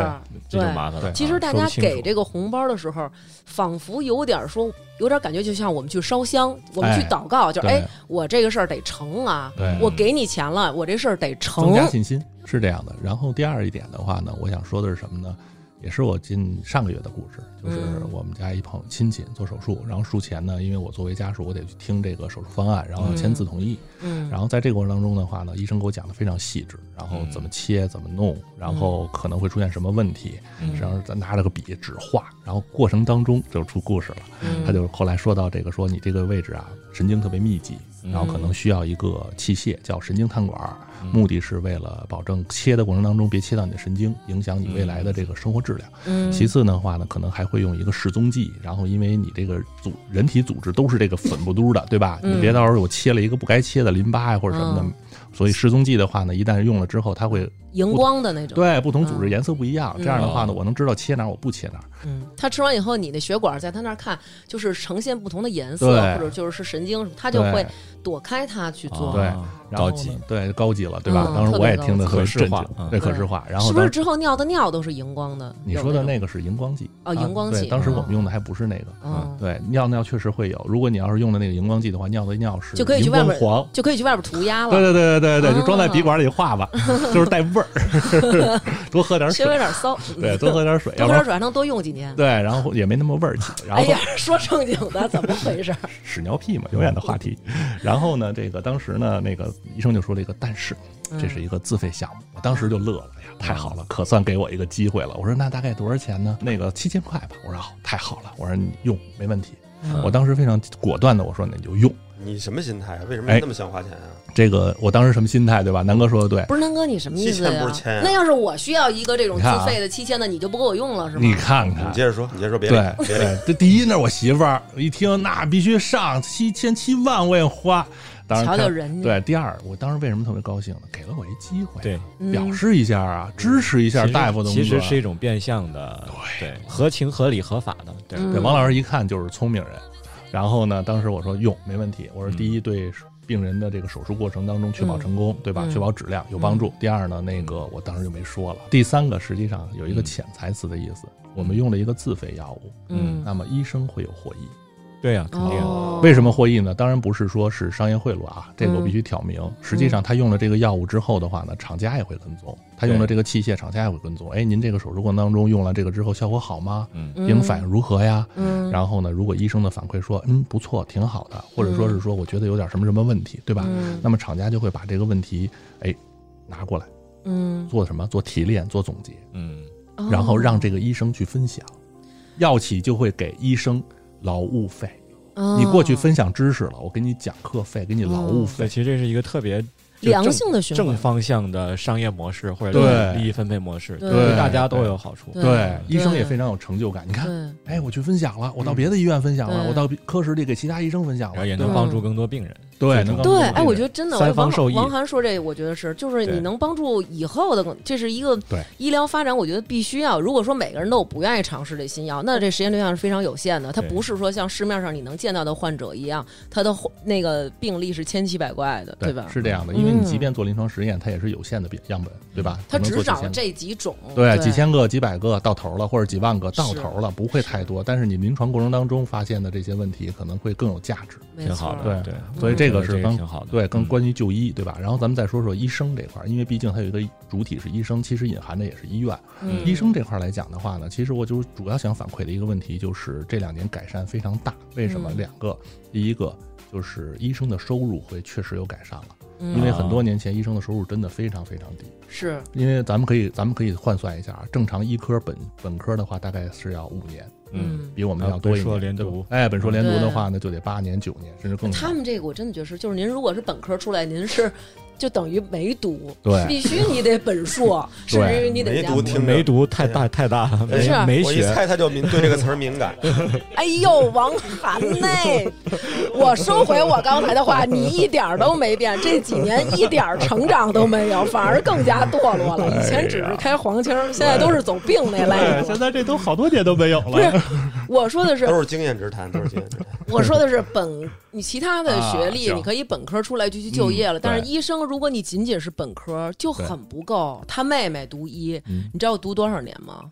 这就麻烦了。
其实大家给这
个
个红包的时候，仿佛有点说，有点感觉就像我们去烧香，我们去
哎
祷告，就是哎，我这个事儿得成啊，我给你钱了，我这事儿得成
增。加信心是这样的。然后第二一点的话呢，我想说的是什么呢？也是我近上个月的故事，就是
嗯。
我们家一朋友亲戚做手术，然后术前呢，因为我作为家属，我得去听这个手术方案，然后签字同意。
嗯，
然后在这个过程当中的话呢，医生给我讲的非常细致，然后怎么切、怎么弄，然后可能会出现什么问题，
嗯。
然后咱拿着个笔纸画，然后过程当中就出故事了。
嗯。
他就后来说到这个，说你这个位置啊，神经特别密集，然后可能需要一个器械叫神经探管，目的是为了保证切的过程当中别切到你的神经，影响你未来的这个生活质量。
嗯。
其次的话呢，可能还会用一个示踪剂，然后因为你这个组人体组织都是这个粉不嘟的，对吧？
嗯。
你别到时候我切了一个不该切的淋巴呀或者什么的
嗯，
所以失踪剂的话呢，一旦用了之后，它会
荧光的那种。
对不同组织
嗯
颜色不一样，这样的话呢，我能知道切哪儿，我不切哪儿。
嗯，他吃完以后，你的血管在他那儿看，就是呈现不同的颜色，或者就是是神经他就会躲开它去做。
对
啊
然后
高级，
对高级了，对吧？
嗯
当时我也听得特别
可视，化嗯
对可视化。然后
是不是之后尿的尿都是荧光的？
你说的那个是荧光剂
哦
啊
荧光剂
对，当时
哦
我们用的还不是那个。
嗯，
对，尿尿确实会有。如果你要是用的那个荧光剂的话，尿的尿是
就可以去外面
黄。
就可以去外边涂鸦了。
对对对对对对，
哦
就装在笔管里画吧，[LAUGHS] 就是带味儿，[LAUGHS] 多喝点水
稍微有，点骚，
对，[LAUGHS] 多喝点水，要不然
多喝点水还能多用几年。
对，然后也没那么味儿。然后
哎呀，说正经的，怎么回事？
屎尿屁嘛，永远的话题。然后呢，这个当时呢，那个医生就说了一个，但是这是一个自费项目，我当时就乐了，哎呀，太好了，可算给我一个机会了。我说那大概多少钱呢？那个七千块吧。我说好，太好了，我说你用没问题。我当时非常果断的我说那你就用。
你什么心态啊？为什么那么想花钱啊？
这个我当时什么心态对吧？南哥说的对。
不是南哥，你什么意思
七千
呀
不是千啊？
那要是我需要一个这种自费的七千的，你就不给我用了是吗？
你看看
你，接着说，你接着说，别别理。
对，这第一那是我媳妇儿，一听那必须上七千七万我也花。当然
瞧瞧人家
对，第二，我当时为什么特别高兴呢？给了我一机会，
对，
嗯
表示一下啊，支持一下大夫的工作。
其实是一种变相的，对，合情合理合法的，对，
嗯
对，王老师一看就是聪明人。然后呢，当时我说用没问题，我说
嗯
第一对病人的这个手术过程当中确保成功，对吧？
嗯
确保质量有帮助。第二呢，那个我当时就没说了。第三个实际上有一个
嗯
潜台词的意思，我们用了一个自费药物，
嗯
那么医生会有获益。
对呀，肯定。
哦，
为什么获益呢？当然不是说是商业贿赂啊，这个我
嗯
必须挑明。实际上，他用了这个药物之后的话呢，厂家也会跟踪；他用了这个器械，厂家也会跟踪。哎，您这个手术过程当中用了这个之后效果好吗？
嗯
嗯
病人反应如何呀？
嗯，
然后呢，如果医生的反馈说，嗯，不错，挺好的，或者说是说我觉得有点什么什么问题，对吧？
嗯
那么厂家就会把这个问题，哎，拿过来
嗯，
做什么？做提炼，做总结，
嗯，
哦
然后让这个医生去分享，药企就会给医生劳务费。
哦。
你过去分享知识了，我给你讲课费，给你劳务
对，
费。
其实这是一个特别
良性的循环，
正方向的商业模式或者
对。
利益分配模式，
对。
对大家都有好处。
对。
对，医生也非常有成就感。你看，
对，
哎，我去分享了，我到别的医院分享了，
对。
我到科室里给其他医生分享了，
也能帮助更多病人。
对，能帮助
对，哎，我觉
得
得真的，王
方受益
王涵说这，我觉得是，就是你能帮助以后的，这是一个医疗发展，我觉得必须要。如果说每个人都有不愿意尝试这新药，那这实验对象是非常有限的。它不是说像市面上你能见到的患者一样，他的那个病例是千奇百怪的，
对
吧？
是这样的，因为你
嗯
即便做临床实验，它也是有限的病样本，对吧？它
只找这几种，
对几千个、几百个到头了，或者几万个到头了，不会太多。但是你临床过程当中发现的这些问题，可能会更有价值。
挺好的，
对
对，
所以这个是刚
挺好的。
对，跟
嗯
关于就医，对吧？然后咱们再说说医生这块儿，因为毕竟它有一个主体是医生，其实隐含的也是医院。
嗯
医生这块儿来讲的话呢，其实我就主要想反馈的一个问题就是这两年改善非常大。为什么？
嗯
两个，第一个就是医生的收入会确实有改善了，
嗯
因为很多年前医生的收入真的非常非常低。
是
因为咱们可以咱们可以换算一下啊，正常医科本本科的话大概是要五年，
嗯，
比我们
啊
要多一年。
本硕连读
哎，本硕连读的话呢，就得八年九年，甚至更。
他们这个我真的觉得是，就是您如果是本科出来，您是就等于没读，
对
必须你得本硕，甚至于你得
没读听
没读太大太大了，没
是
没
我一
学。
猜他就敏对这个词儿敏感。[LAUGHS]
哎呦，王涵呐，[LAUGHS] 我收回我刚才的话，你一点儿都没变，这几年一点儿成长都没有，反而更加堕落了。以前只是开黄腔，现在都是走病那类现。
在这都好多年都没有
不是
了。，
我说的是
都是经验之谈，都是经验之谈。
我说的是本，你其他的学历，你可以本科出来就去就业了。
嗯
但是医生，如果你仅仅是本科，就很不够。他妹妹读医，
嗯
你知道读多少年吗？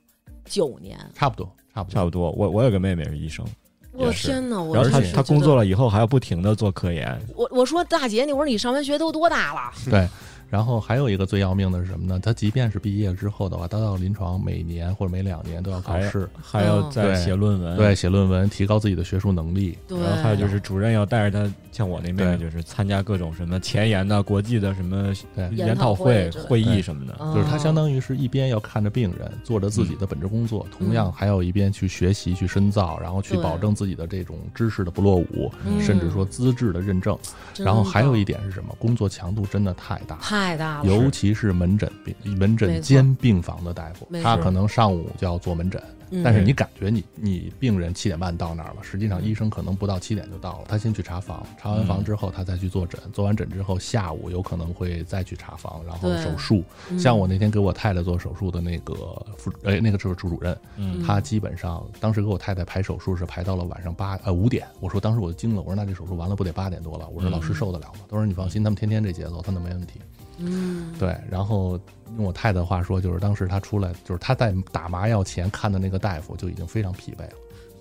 九年。
差不多，差不多。
差不多，我我有个妹妹是医生，
我天哪！我
然后她
真是觉得
她工作了以后还要不停的做科研，
我我说大姐，你我说你上完学都多大了？
对，然后还有一个最要命的是什么呢？他即便是毕业之后的话，他到临床每年或者每两年都要考试，
还要
嗯
再写论文，
对，写论文，提高自己的学术能力。
对，
然后还有就是主任要带着他，像我那妹妹，就是参加各种什么前沿的、国际的什么研讨会
会
议什么的。
嗯
就是他相当于是一边要看着病人，做着自己的本职工作，同样还有一边去学习、去深造，然后去保证自己的这种知识的不落伍，
嗯
甚至说资质的认证。然后还有一点是什么？工作强度真的太大。
太大了，
尤其是门诊病、门诊
错。
兼病房的大夫，他可能上午就要做门诊，
嗯。
但是你感觉你你病人七点半到那儿了，实际上
嗯。
医生可能不到七点就到了。他先去查房，查完房之后他再去做诊，做完诊之后下午有可能会再去查房，然后手术。
嗯。
像我那天给我太太做手术的那个副哎那个就是主主任，
嗯。
他基本上当时给我太太排手术是排到了晚上八呃五点，我说当时我就惊了，我说那这手术完了不得八点多了？我说老师受得了吗？他说你放心，他们天天这节奏，他们没问题。
嗯，
对，然后用我太太的话说，就是当时他出来，就是他在打麻药前看的那个大夫就已经非常疲惫了。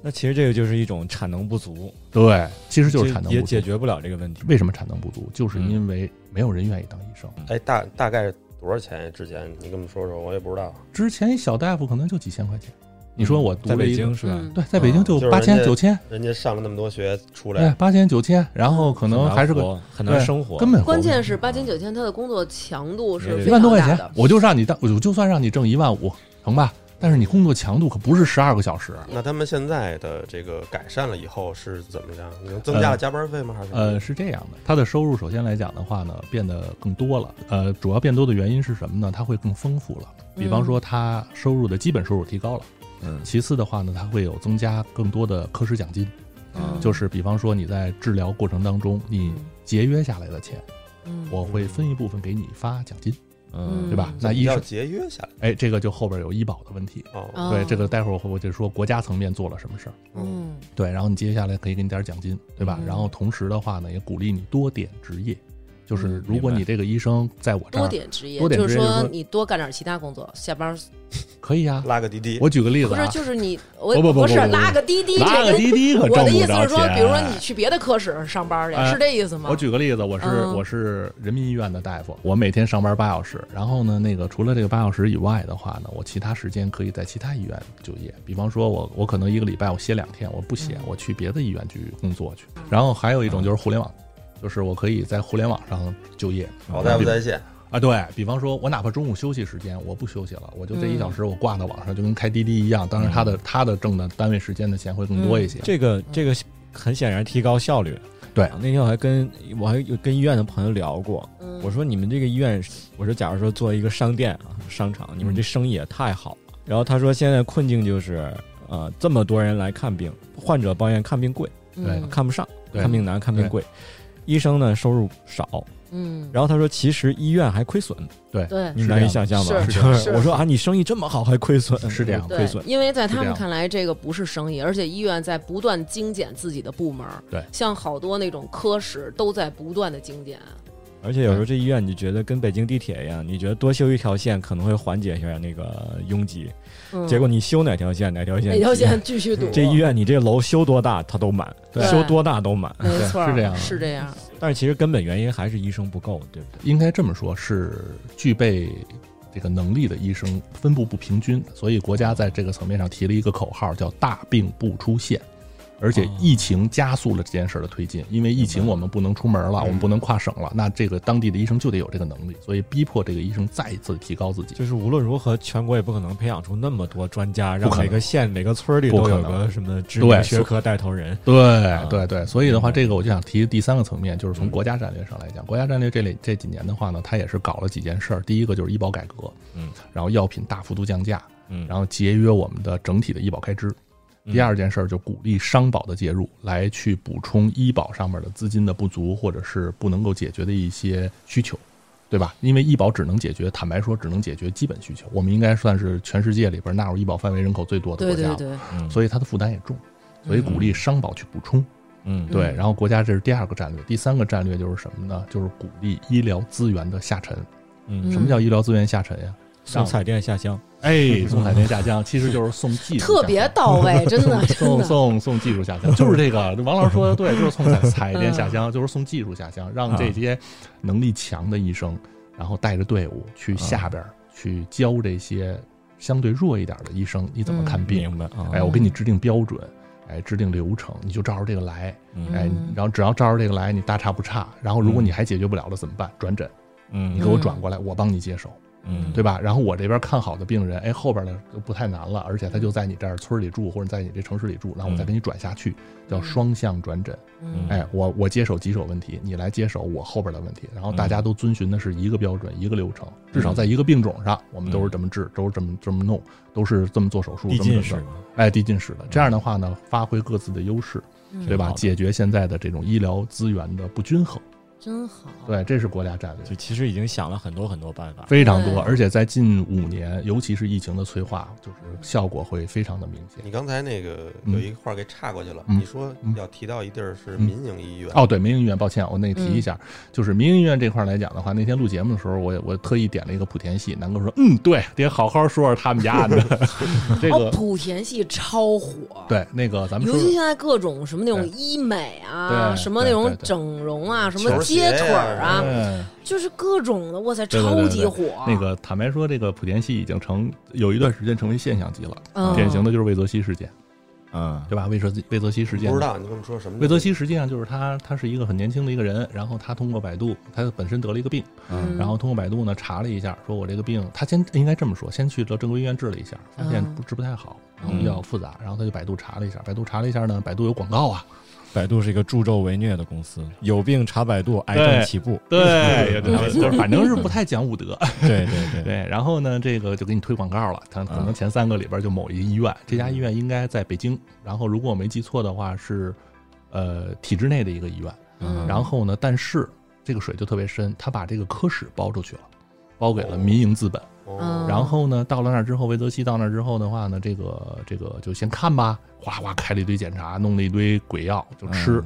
那其实这个就是一种产能不足，
对，其实就是产能不足。
也解决不了这个问题。
为什么产能不足？就是
嗯
因为没有人愿意当医生。
哎，大大概多少钱？之前你跟我们说说，我也不知道。
之前一小大夫可能就几千块钱，你说我读
在
了一个
北京是吧？
嗯
对，在北京就
就是
八千
人家
九千，
人家上了那么多学出
对
来，，
八千九千，然后可能还是个
很难
对
生活，
根本活不
关键是八千九千，他的工作强度是
对对
一
非
万多块钱
的，。
我就让你当，我就算让你挣一万五，成吧？但是你工作强度可不是十二个小时，
那他们现在的这个改善了以后是怎么样？能增加了加班费吗？还是
呃，是这样的，他的收入首先来讲的话呢，变得更多了。呃，主要变多的原因是什么呢？他会更丰富了。比方说，他收入的基本收入提高了。
嗯。
其次的话呢，它会有增加更多的科室奖金，
嗯
就是比方说你在治疗过程当中，你节约下来的钱，
嗯。
我会分一部分给你发奖金，
嗯。
对吧？那医生，
节约下来？
哎，这个就后边有医保的问题。对，这个待会儿我就说国家层面做了什么事儿。
嗯。
对，然后你接下来可以给你点儿奖金，对吧？
嗯。
然后同时的话呢，也鼓励你多点执业，就是
嗯
如果你这个医生在我这
多
儿
点职业，
多点
就是
职业就是说
说你多干点其他工作，下班 [LAUGHS]
可以啊。
拉个滴滴，
我举个例子啊，
不是就是你 [LAUGHS] 我
不不不不
是
不不
拉个滴滴，
拉个滴滴可
我的意思是说，比如说你去别的科室上班去，
哎
是这意思吗？
我举个例子，我是、
嗯。
我是人民医院的大夫，我每天上班八小时，然后呢，那个除了这个八小时以外的话呢，我其他时间可以在其他医院就业。比方说我我可能一个礼拜我歇两天，我不歇，
嗯。
我去别的医院去工作去。然后还有一种就是互联网，就是我可以在互联网上就业。
好在不在线，
啊，对比方说，我哪怕中午休息时间我不休息了，我就这一小时我挂到网上，就跟开滴滴一样。当然，他的他的挣的单位时间的钱会更多一些。
这个这个很显然提高效率。
对
啊那天我还跟我还有跟医院的朋友聊过，
嗯
我说你们这个医院，我说假如说做一个商店啊商场，你们这生意也太好了。然后他说现在困境就是，呃，这么多人来看病，患者抱怨看病贵，
嗯
对
看不上，看病难，看病贵。医生呢收入少，
嗯，
然后他说其实医院还亏损，
对。
你难以想象吧？
是
就是
是
我说啊，你生意这么好还亏损，
是这样。
亏损，。
因为在他们看来，这个不是生意，而且医院在不断精简自己的部门儿。
对。
像好多那种科室都在不断的精简。
而且有时候这医院你觉得跟北京地铁一样，你觉得多修一条线可能会缓解一下那个拥挤，
嗯
结果你修哪条线哪条线
哪条线继续堵？
这医院你这楼修多大它都满，
对
修多大都满。
没错，
是这样的
是这样。
但是其实根本原因还是医生不够，对不对？
应该这么说，是具备这个能力的医生分布不平均，所以国家在这个层面上提了一个口号，叫“大病不出现”。而且疫情加速了这件事儿的推进，因为疫情我们不能出门了，我们不能跨省了，那这个当地的医生就得有这个能力，所以逼迫这个医生再一次提高自己。
就是无论如何，全国也不可能培养出那么多专家，让每个县、每个村儿里都有个什么知
对
名学科带头人。
对对对，所以的话，这个我就想提第三个层面，就是从国家战略上来讲，国家战略这里这几年的话呢，它也是搞了几件事儿。第一个就是医保改革，
嗯，
然后药品大幅度降价，
嗯，
然后节约我们的整体的医保开支。第二件事儿就鼓励商保的介入，来去补充医保上面的资金的不足，或者是不能够解决的一些需求，对吧？因为医保只能解决，坦白说，只能解决基本需求。我们应该算是全世界里边纳入医保范围人口最多的国家了，
对对，
嗯
所以它的负担也重，所以鼓励商保去补充。
嗯
对，
嗯
然后国家这是第二个战略，第三个战略就是什么呢？就是鼓励医疗资源的下沉。
嗯，
什么叫医疗资源下沉呀？
送彩电下乡，
哎，送彩电下乡，其实就是送技术，
特别到位，[LAUGHS] 真的
送。送送技术下乡，就是这个。王老师说的对，就是送彩彩电下乡，就是送技术下乡，让这些能力强的医生，然后带着队伍去下边儿去教这些相对弱一点的医生你怎么看病。
明白啊？
哎，我给你制定标准，哎，制定流程，你就照着这个来。
嗯
哎，然后只要照着这个来，你大差不差。然后如果你还解决不了了怎么办？转诊，
嗯，
你给我转过来，我帮你接手，
嗯，
对吧？然后我这边看好的病人，哎，后边的就不太难了，而且他就在你这儿村里住，或者在你这城市里住，然后我再给你转下去，叫双向转诊。
嗯
哎，我我接手棘手问题，你来接手我后边的问题，然后大家都遵循的是一个标准、一个流程，至少在一个病种上，我们都是这么治，都是这么这么弄，都是这么做手术，
递进式嘛，
哎，递进式的。这样的话呢，发挥各自的优势，
嗯
对吧？解决现在的这种医疗资源的不均衡。
真好。
对，这是国家战略
就。其实已经想了很多很多办法。
非常多，而且在近五年，尤其是疫情的催化，就是效果会非常的明显。
你刚才那个
嗯
有一个话给岔过去了，
嗯
你说
嗯
要提到一地儿是
嗯
民营医院，
哦，对，民营医院，抱歉，我那个提一下，
嗯
就是民营医院这块来讲的话，那天录节目的时候，我也我特意点了一个莆田系，南哥说，嗯，对，得好好说说他们家的 [LAUGHS] 这
哦，
个，
莆田系超火。。
对，那个咱们
尤其现在各种什么那种医美啊，什么那种整容啊，什么
球
接腿儿啊，就是各种的，哇塞，
对对对
超级火。
那个坦白说，这个莆田系已经成有一段时间成为现象级了，
嗯。
典型的就是魏则西事件，
嗯，
对吧？魏则魏则西事件。
不知道你跟我们说什么？
魏则西实际上就是他，他是一个很年轻的一个人，然后他通过百度，他本身得了一个病，
嗯。
然后通过百度呢查了一下，说我这个病，他先应该这么说，先去了正规医院治了一下，发现
嗯。
不治不太好，然后比较复杂，然后他就百度查了一下，百度查了一下呢，百度有广告啊，
百度是一个助纣为虐的公司，有病查百度，癌症起步。
对，[LAUGHS] 就是反正是不太讲武德，[LAUGHS]
对对对，
对，然后呢，这个就给你推广告了，他可能前三个里边就某一个医院，这家医院应该在北京，然后如果我没记错的话是，呃，体制内的一个医院，
嗯。
然后呢，但是这个水就特别深，他把这个科室包出去了，包给了民营资本。然后呢，到了那儿之后，魏则西到那儿之后的话呢，这个这个就先看吧，哗哗开了一堆检查，弄了一堆鬼药就吃，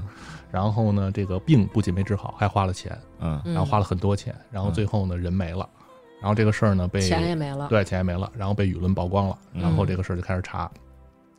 然后呢，这个病不仅没治好，还花了钱，
嗯。
嗯
然后花了很多钱，然后最后呢，人没了，然后这个事儿呢被
钱也没了。
对钱也没了，然后被舆论曝光了，
嗯
然后这个事儿就开始查。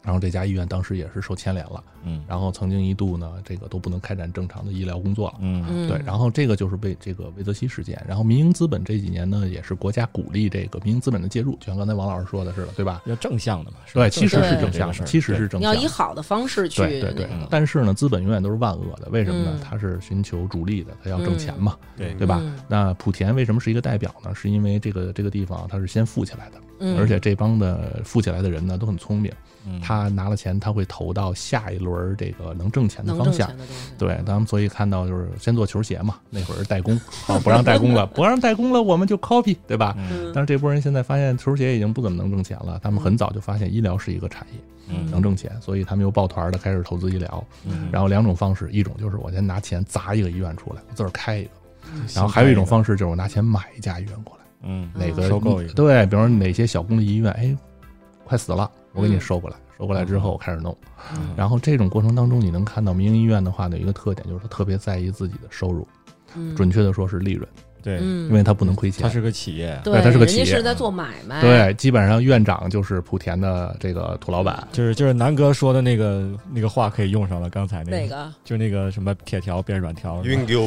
然后这家医院当时也是受牵连了，
嗯。
然后曾经一度呢，这个都不能开展正常的医疗工作了。
嗯。
嗯，
对，然后这个就是被这个魏则西事件，然后民营资本这几年呢，也是国家鼓励这个民营资本的介入，就像刚才王老师说的似的，对吧？
要正向的嘛，是吧
对，其实是正向的，其实是正向的。
要以好的方式去
对。对对，但是呢，资本永远都是万恶的，为什么呢？
嗯？
它是寻求逐利的，它要挣钱嘛，
对。
对吧？
嗯？
那莆田为什么是一个代表呢？是因为这个这个地方它是先富起来的，
嗯。
而且这帮的富起来的人呢都很聪明，
嗯
他拿了钱，他会投到下一轮这个能挣钱的方向。对，咱们所以看到就是先做球鞋嘛，那会儿代工啊，不让代工了，[LAUGHS] 不让代工了，我们就 copy，对吧？
嗯。
但是这波人现在发现球鞋已经不怎么能挣钱了，他们很早就发现医疗是一个产业，
嗯。
能挣钱，所以他们又抱团的开始投资医疗。
嗯。
然后两种方式，一种就是我先拿钱砸一个医院出来，我自个儿开一个；
嗯。
然后还有一种方式就是我拿钱买一家医院过来，
嗯。
哪个
收购一个。
对，比如说哪些小公立医院，哎，快死了，我给你
嗯
收过来，收过来之后我开始弄。
嗯
然后这种过程当中，你能看到民营医院的话呢，有一个特点就是他特别在意自己的收入。
嗯
准确的说是利润，
对，
嗯，
因为他不能亏钱。
他是个企业，
对，
他是个企业。
人家是在做买卖，
对，基本上院长就是莆田的这个土老板。
就是就是南哥说的那个那个话可以用上了，刚才那个。
哪个？
就那个什么铁条变软条，
晕给我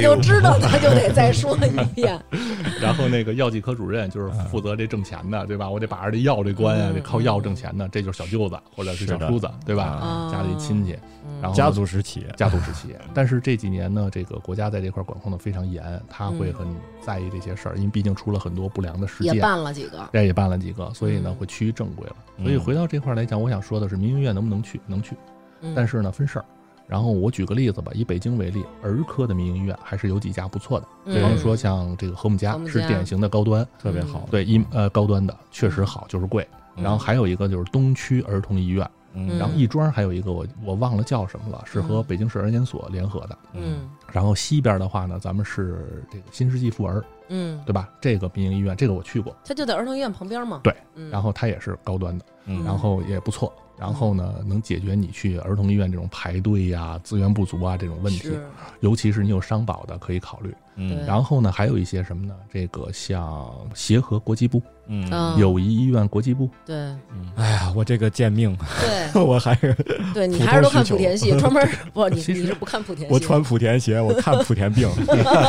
就知道他就得再说一遍。[LAUGHS]
然后那个药剂科主任就是负责这挣钱的，对吧？我得把这药这关啊，
嗯
得靠药挣钱的，这就是小舅子或者是小叔子，对吧？
啊。
家里亲戚，然后
家族式企业，
家族式企业。但是这几年呢，这个国家在这块管控的非常严，他会很在意这些事儿，因为毕竟出了很多不良的事件
也
件。
办了几个，
这也办了几个，所以呢
嗯
会趋于正规了。
嗯
所以回到这块儿来讲，我想说的是，民营医院能不能去？能去，
嗯
但是呢分事儿。然后我举个例子吧，以北京为例，儿科的民营医院还是有几家不错的，
嗯
比方说像这个和睦家是典型的高端，
特别好。
对一呃高端的确实好，就是贵。然后还有一个就是东区儿童医院，
嗯
然后亦庄还有一个我我忘了叫什么了，是和北京市儿研所联合的。
嗯
然后西边的话呢，咱们是这个新世纪妇儿，
嗯，
对吧？这个民营医院，这个我去过，
它就在儿童医院旁边嘛。
对
嗯，
然后它也是高端的，
嗯
然后也不错。然后呢，能解决你去儿童医院这种排队呀、资源不足啊这种问题，尤其是你有商保的可以考虑。
嗯
然后呢，还有一些什么呢？这个像协和国际部、
嗯
嗯。
友谊医院国际部，
对。
嗯。哎呀，我这个贱命，
对。[LAUGHS]
我还是
对，你还是都看莆田系，专门不，你 [LAUGHS] 你是不看莆田系，
我穿莆田鞋，我看莆田病。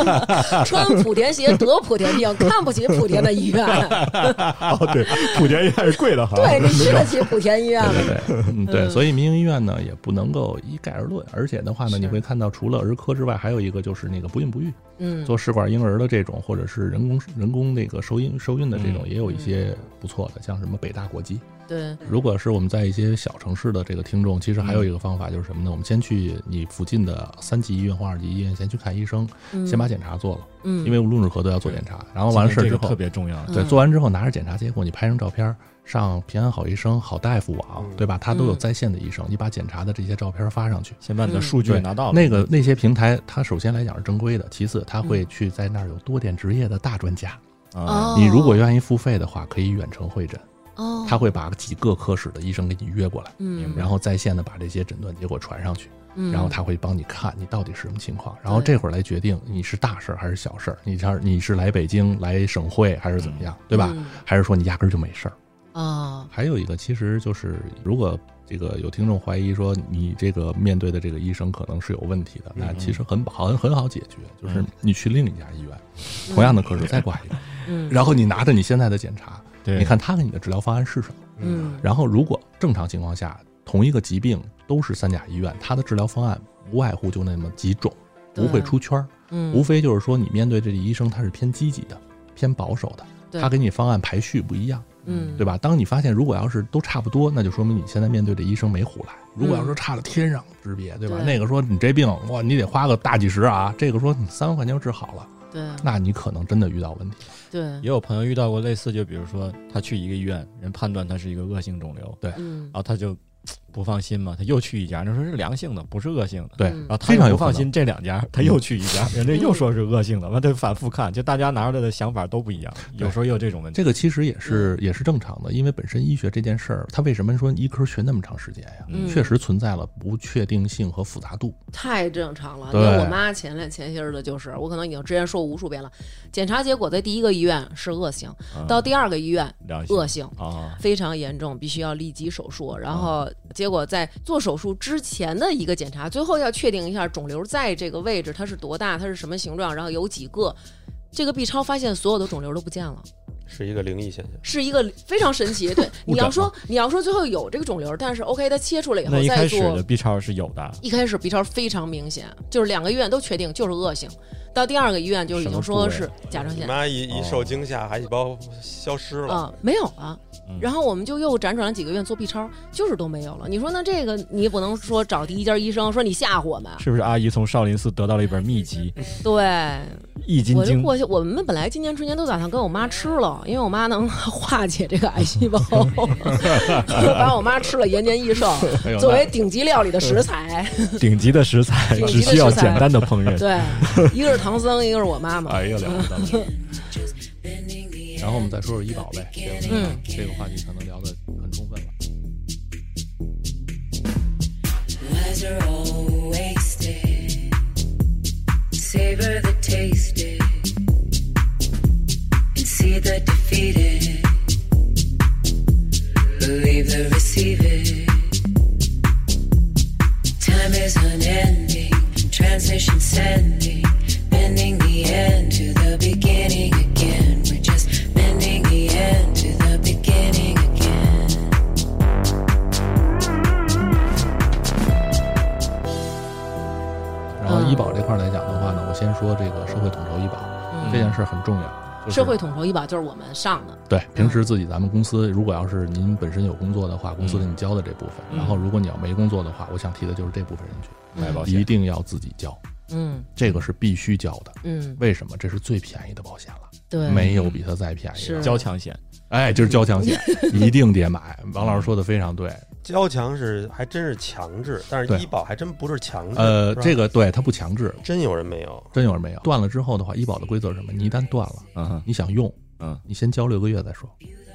[LAUGHS]
穿莆田鞋得莆田病，看不起莆田的医院，
哦，对，莆田医院是贵的哈。
对你吃得起莆田医院。吗？
对对，所以民营医院呢也不能够一概而论，而且的话呢，你会看到除了儿科之外，还有一个就是那个不孕不育，
嗯，
做试管婴儿的这种，或者是人工人工那个受孕受孕的这种，
嗯
也有一些不错的，像什么北大国际。
对，
如果是我们在一些小城市的这个听众，其实还有一个方法就是什么呢？我们先去你附近的三级医院或二级医院先去看医生，
嗯
先把检查做了，
嗯，
因为无论如何都要做检查。然后完了事儿之后
特，别重要。
对，
嗯
做完之后拿着检查结果，你拍张照片上平安好医生、好大夫网，
嗯
对吧？他都有
嗯
在线的医生，你把检查的这些照片发上去。
先把你的数据拿到。
那个那些平台，它首先来讲是正规的，其次他会去在那儿有多点执业的大专家。
啊，
哦，
你如果愿意付费的话，可以远程会诊，
哦，
他会把几个科室的医生给你约过来，
嗯，
然后在线的把这些诊断结果传上去，
嗯
然后他会帮你看你到底是什么情况，然后这会儿来决定你是大事儿还是小事儿，你是你是来北京来省会还是怎么样，对吧？
嗯
还是说你压根儿就没事儿？
啊，
还有一个，其实就是如果这个有听众怀疑说你这个面对的这个医生可能是有问题的，那其实很好很很好解决，就是你去另一家医院，同样的科室再挂一个，
嗯，[LAUGHS]
然后你拿着你现在的检查，
对，
你看他给你的治疗方案是什么，
嗯，
然后如果正常情况下同一个疾病都是三甲医院，它的治疗方案无外乎就那么几种，不会出圈儿，
嗯，
无非就是说你面对这个医生他是偏积极的、偏保守的，
对。
他给你方案排序不一样。
嗯，
对吧？当你发现如果要是都差不多，那就说明你现在面对的医生没胡来。如果要是差了天壤之别，对吧？
对
那个说你这病哇，你得花个大几十啊，这个说你三万块钱就治好了，
对
那你可能真的遇到问题。
对，
也有朋友遇到过类似，就比如说他去一个医院，人判断他是一个恶性肿瘤，
对
然后他就不放心嘛，他又去一家，人家说是良性的，不是恶性的。
对，
嗯
然后他
非常有可能
又不放心这两家，他又去一家，人家又 [LAUGHS] 说是恶性的，完他就反复看，就大家拿出来的想法都不一样，有时候也有这种问题。
这个其实也是也是正常的，因为本身医学这件事儿，他为什么说医科学那么长时间呀？
嗯
确实存在了不确定性和复杂度。
太正常了。因为我妈前两前些日子就是，我可能已经之前说无数遍了，检查结果在第一个医院是恶性，
嗯
到第二个医院
良性
恶性。
啊，
非常严重，必须要立即手术。然
嗯
后结果在做手术之前的一个检查，最后要确定一下肿瘤在这个位置它是多大，它是什么形状，然后有几个。这个 B 超发现所有的肿瘤都不见了，
是一个灵异现象。
是一个非常神奇。对，你要说你要说最后有这个肿瘤，但是 OK，它切出来以后再做
开始的 B 超是有的，
一开始 B 超非常明显，就是两个医院都确定就是恶性，到第二个医院就已经说是甲状腺。
你妈一一受惊吓，癌细胞消失了。
啊、没有了
嗯。
然后我们就又辗转了几个月做 B 超，就是都没有了。你说那这个你也不能说找第一家医生说你吓唬我们，
是不是？阿姨从少林寺得到了一本秘籍
对，《
易筋经》，
我就过去，我们本来今年春节都打算跟我妈吃了，因为我妈能化解这个癌细胞，[LAUGHS] 把我妈吃了延年益寿，作为顶级料理的食材。[LAUGHS]
顶级的食材，
顶级的
只需要
食材
简单的烹饪。
对，一个是唐僧，一个是我妈妈。
哎呀，了不得了！然后我们再说说医保呗，这个
嗯
这个话题可能聊得很充分了。
Lies are all wasted. Say
savor the tasted and see the defeated. Believe the receive it. Time is unending, transition sending, bending the end to the beginning again. We're just bending the end to the beginning again. [LAUGHS]
然后医保这块儿来讲的话呢，我先说这个社会统筹医保
嗯
这件事儿很重要。就是
社会统筹医保就是我们上的，
对，平时自己咱们公司如果要是您本身有工作的话，公司给你交的这部分，
嗯
然后如果你要没工作的话，我想提的就是这部分人群，
买保险，
一定要自己交，
嗯
这个是必须交的。
嗯，
为什么？这是最便宜的保险了，
对，
没有比它再便宜
是
的。
交强险，
哎，就是交强险，[LAUGHS] 一定得买。王老师说的非常对。
交强是还真是强制，但是医保还真不是强制。
呃，这个对它不强制，
真有人没有，
真有人没有断了之后的话，医保的规则是什么？你一旦断了，
嗯，
你想用，
嗯，
你先交六个月再说。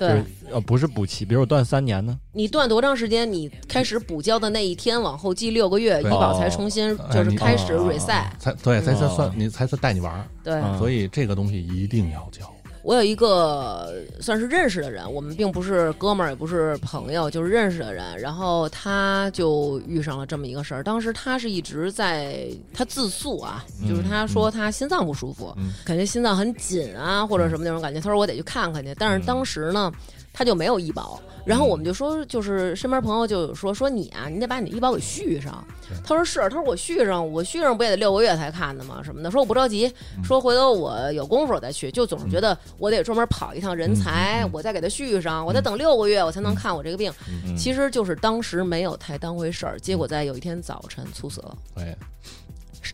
对。
呃，不是补齐，比如我断三年呢，
你断多长时间，你开始补交的那一天往后记六个月，医保才重新就是开始
哦
reset。
才对，才才
哦
算你才算带你玩儿，
对，
嗯。
所以这个东西一定要交。
我有一个算是认识的人，我们并不是哥们儿，也不是朋友，就是认识的人。然后他就遇上了这么一个事儿。当时他是一直在他自诉啊，就是他说他心脏不舒服，
嗯
感觉心脏很紧啊，或者什么那种感觉。他说我得去看看去。但是当时呢，他就没有医保。然后我们就说，就是身边朋友就有说说你啊，你得把你的医保给续上。他说是，他说我续上，我续上不也得六个月才看的吗？什么的。说我不着急，说回头我有功夫我再去。就总是觉得我得专门跑一趟人才，我再给他续上，我再等六个月我才能看我这个病。
嗯
其实就是当时没有太当回事儿，结果在有一天早晨猝死了，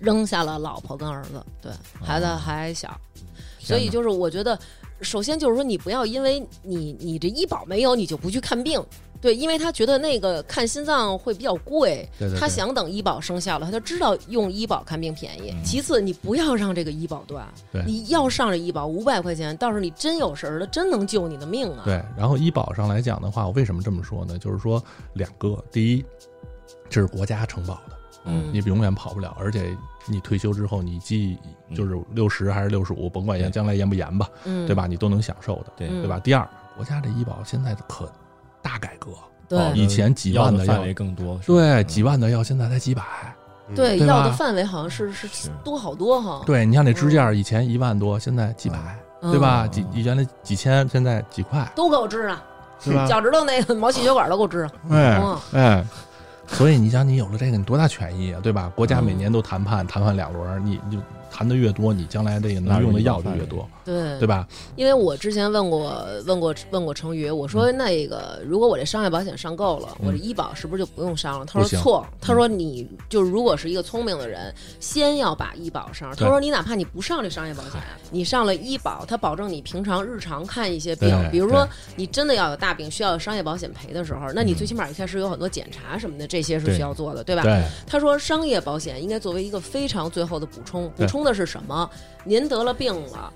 扔下了老婆跟儿子，对，孩子还小。所以就是我觉得，首先就是说，你不要因为你你这医保没有，你就不去看病。对，因为他觉得那个看心脏会比较贵，
对对对
他想等医保生效了，他就知道用医保看病便宜。
嗯
其次，你不要让这个医保断
对，
你要上这医保五百块钱，到时候你真有事儿了，真能救你的命啊！
对，然后医保上来讲的话，我为什么这么说呢？就是说两个，第一，这是国家承保的，
嗯
你永远跑不了，而且你退休之后，你既就是六十还是六十五，甭管
对
将来严不严吧，
嗯，
对吧？？你都能享受的，
对
嗯
对吧？第二，国家这医保现在可大改革，
对
哦
以前几万的
范围更多，
对，几万的药现在才几百。
嗯
对，
对吧
要的范围好像是是
是
多好多哈。
对你像那支架，以前一万多，现在几百，
嗯
对吧？
嗯
几原来几千，现在几块，
都给我治啊，
是吧？
脚趾头那个毛细血管都给我治啊。
哎
嗯
哎，所以你想，你有了这个，你多大权益啊，对吧？国家每
嗯
年都谈判，谈判两轮，你你就谈的越多，你将来这个能用的药就越多，
对。
对吧？
因为我之前问过问过问过程宇，我说那个如果我这商业保险上够了，
嗯。
我这医保是不是就不用上了？他说错，他说你就如果是一个聪明的人，先要把医保上。他说你哪怕你不上这商业保险，你上了医保，他保证你平常日常看一些病，比如说你真的要有大病需要有商业保险赔的时候，那你最起码一开始有很多检查什么的，这些是需要做的，对吧？
对，
他说，商业保险应该作为一个非常最后的补充，补充的是什么？您得了病了，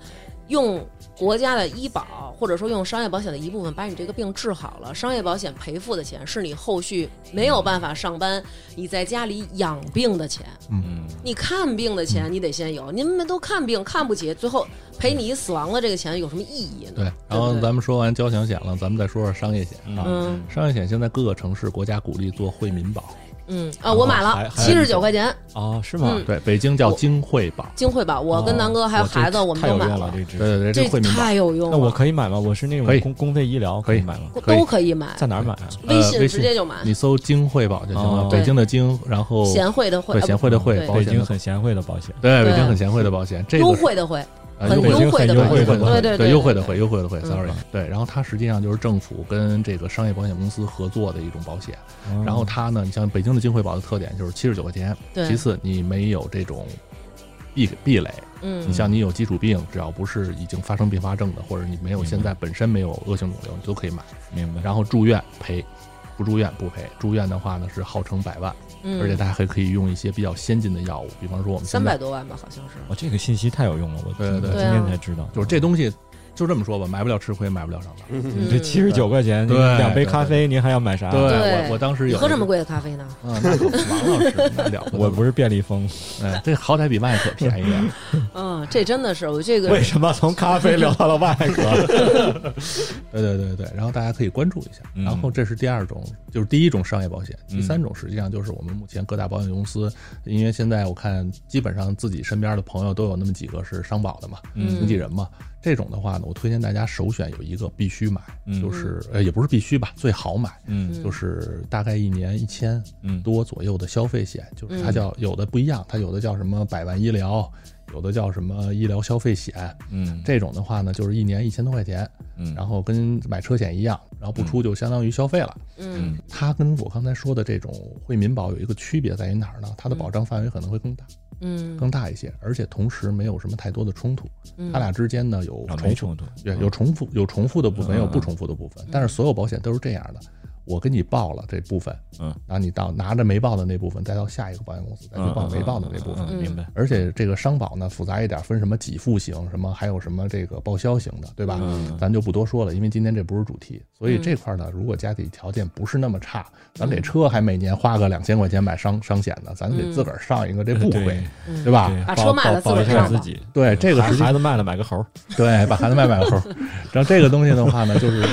用国家的医保或者说用商业保险的一部分把你这个病治好了，商业保险赔付的钱是你后续没有办法上班，你在家里养病的钱。
嗯，
你看病的钱你得先有，您们都看病看不起，最后赔你死亡了这个钱有什么意义呢？
对。然后咱们说完交强险了，咱们再说说商业险啊。
嗯
商业险现在各个城市国家鼓励做惠民保，
嗯。啊，我买了七十九块钱。
啊，是吗？
嗯。
对，北京叫
我
京惠保，
金惠保，我跟南哥还有
哦
孩子，我们都买
太有用了，这个知识。
对对对，这
太有用了。
那我可以买吗？我是那
可以。
种公公费医疗，
可以
以买吗？
都可以买，
在哪儿买啊？
微信直接就买。
你搜京惠保就行了，
哦
北京的京，然后
贤惠的惠，
贤惠的惠，
北京很贤惠的保险，
对，北京很贤惠的保险，这个
优
是
惠的惠，
呃
很
优惠
惠的
优惠的
惠对对
对优惠的
会，
优惠的惠
嗯
，sorry，对，然后它实际上就是政府跟这个商业保险公司合作的一种保险，
嗯
然后它呢，你像北京的金惠保的特点就是七十九块钱，其次你没有这种壁壁垒，
嗯。
你像你有基础病，只要不是已经发生并发症的，或者你没有现在本身没有恶性肿瘤，你都可以买，
明白。
然后住院赔。不住院不赔，住院的话呢是号称百万，
嗯，
而且它还可以用一些比较先进的药物，比方说我们
三百多万吧，好像是。
哦，这个信息太有用了，我
对对
今天才知道。
就是这东西就这么说吧，买不了吃亏，买不了上当。
你这七十九块钱，
对
两杯咖啡，您还要买啥？
对
对
我我当时有
喝这么贵的咖啡呢？
嗯，那可王老师那了不得，
我不是便利蜂，
哎，这好歹比麦可便宜点。[LAUGHS]
嗯，这真的是我这个
为什么从咖啡聊到了外壳？[LAUGHS]
对对对对，然后大家可以关注一下。
嗯
然后这是第二种，就是第一种商业保险。
嗯
第三种实际上就是我们目前各大保险公司，因为现在我看基本上自己身边的朋友都有那么几个是商保的嘛，
嗯
经纪人嘛。这种的话呢，我推荐大家首选有一个必须买，
嗯。
就是呃也不是必须吧，最好买，
嗯。
就是大概一年一千
嗯。
多左右的消费险，就是它叫有的不一样，它有的叫什么百万医疗，有的叫什么医疗消费险。
嗯。
这种的话呢，就是一年一千多块钱，
嗯，
然后跟买车险一样，然后不出就相当于消费了。
嗯。
它跟我刚才说的这种惠民保有一个区别在于哪儿呢？它的保障范围可能会更大，
嗯
更大一些，而且同时没有什么太多的冲突。
嗯
它俩之间呢有
啊
重复，有重复有重复的部分，
嗯
有不重复的部分。但是所有保险都是这样的，我给你报了这部分，
嗯，
然后你到拿着没报的那部分，再到下一个保险公司再去报没报的那部分。
嗯明白？
而且这个商保呢复杂一点，分什么给付型，什么还有什么这个报销型的，对吧？
嗯
咱就不多说了，因为今天这不是主题。所以这块呢，如果家里条件不是那么差，咱给车还每年花个两千块钱买商商险呢，咱给自个儿上一个这部
对
位，对吧？
把
保
车卖了
保保一
自个儿上吧
下自己，
对，这个实际
孩孩子卖了买个猴，
对，把孩子卖买个猴。然后这个东西的话呢，就是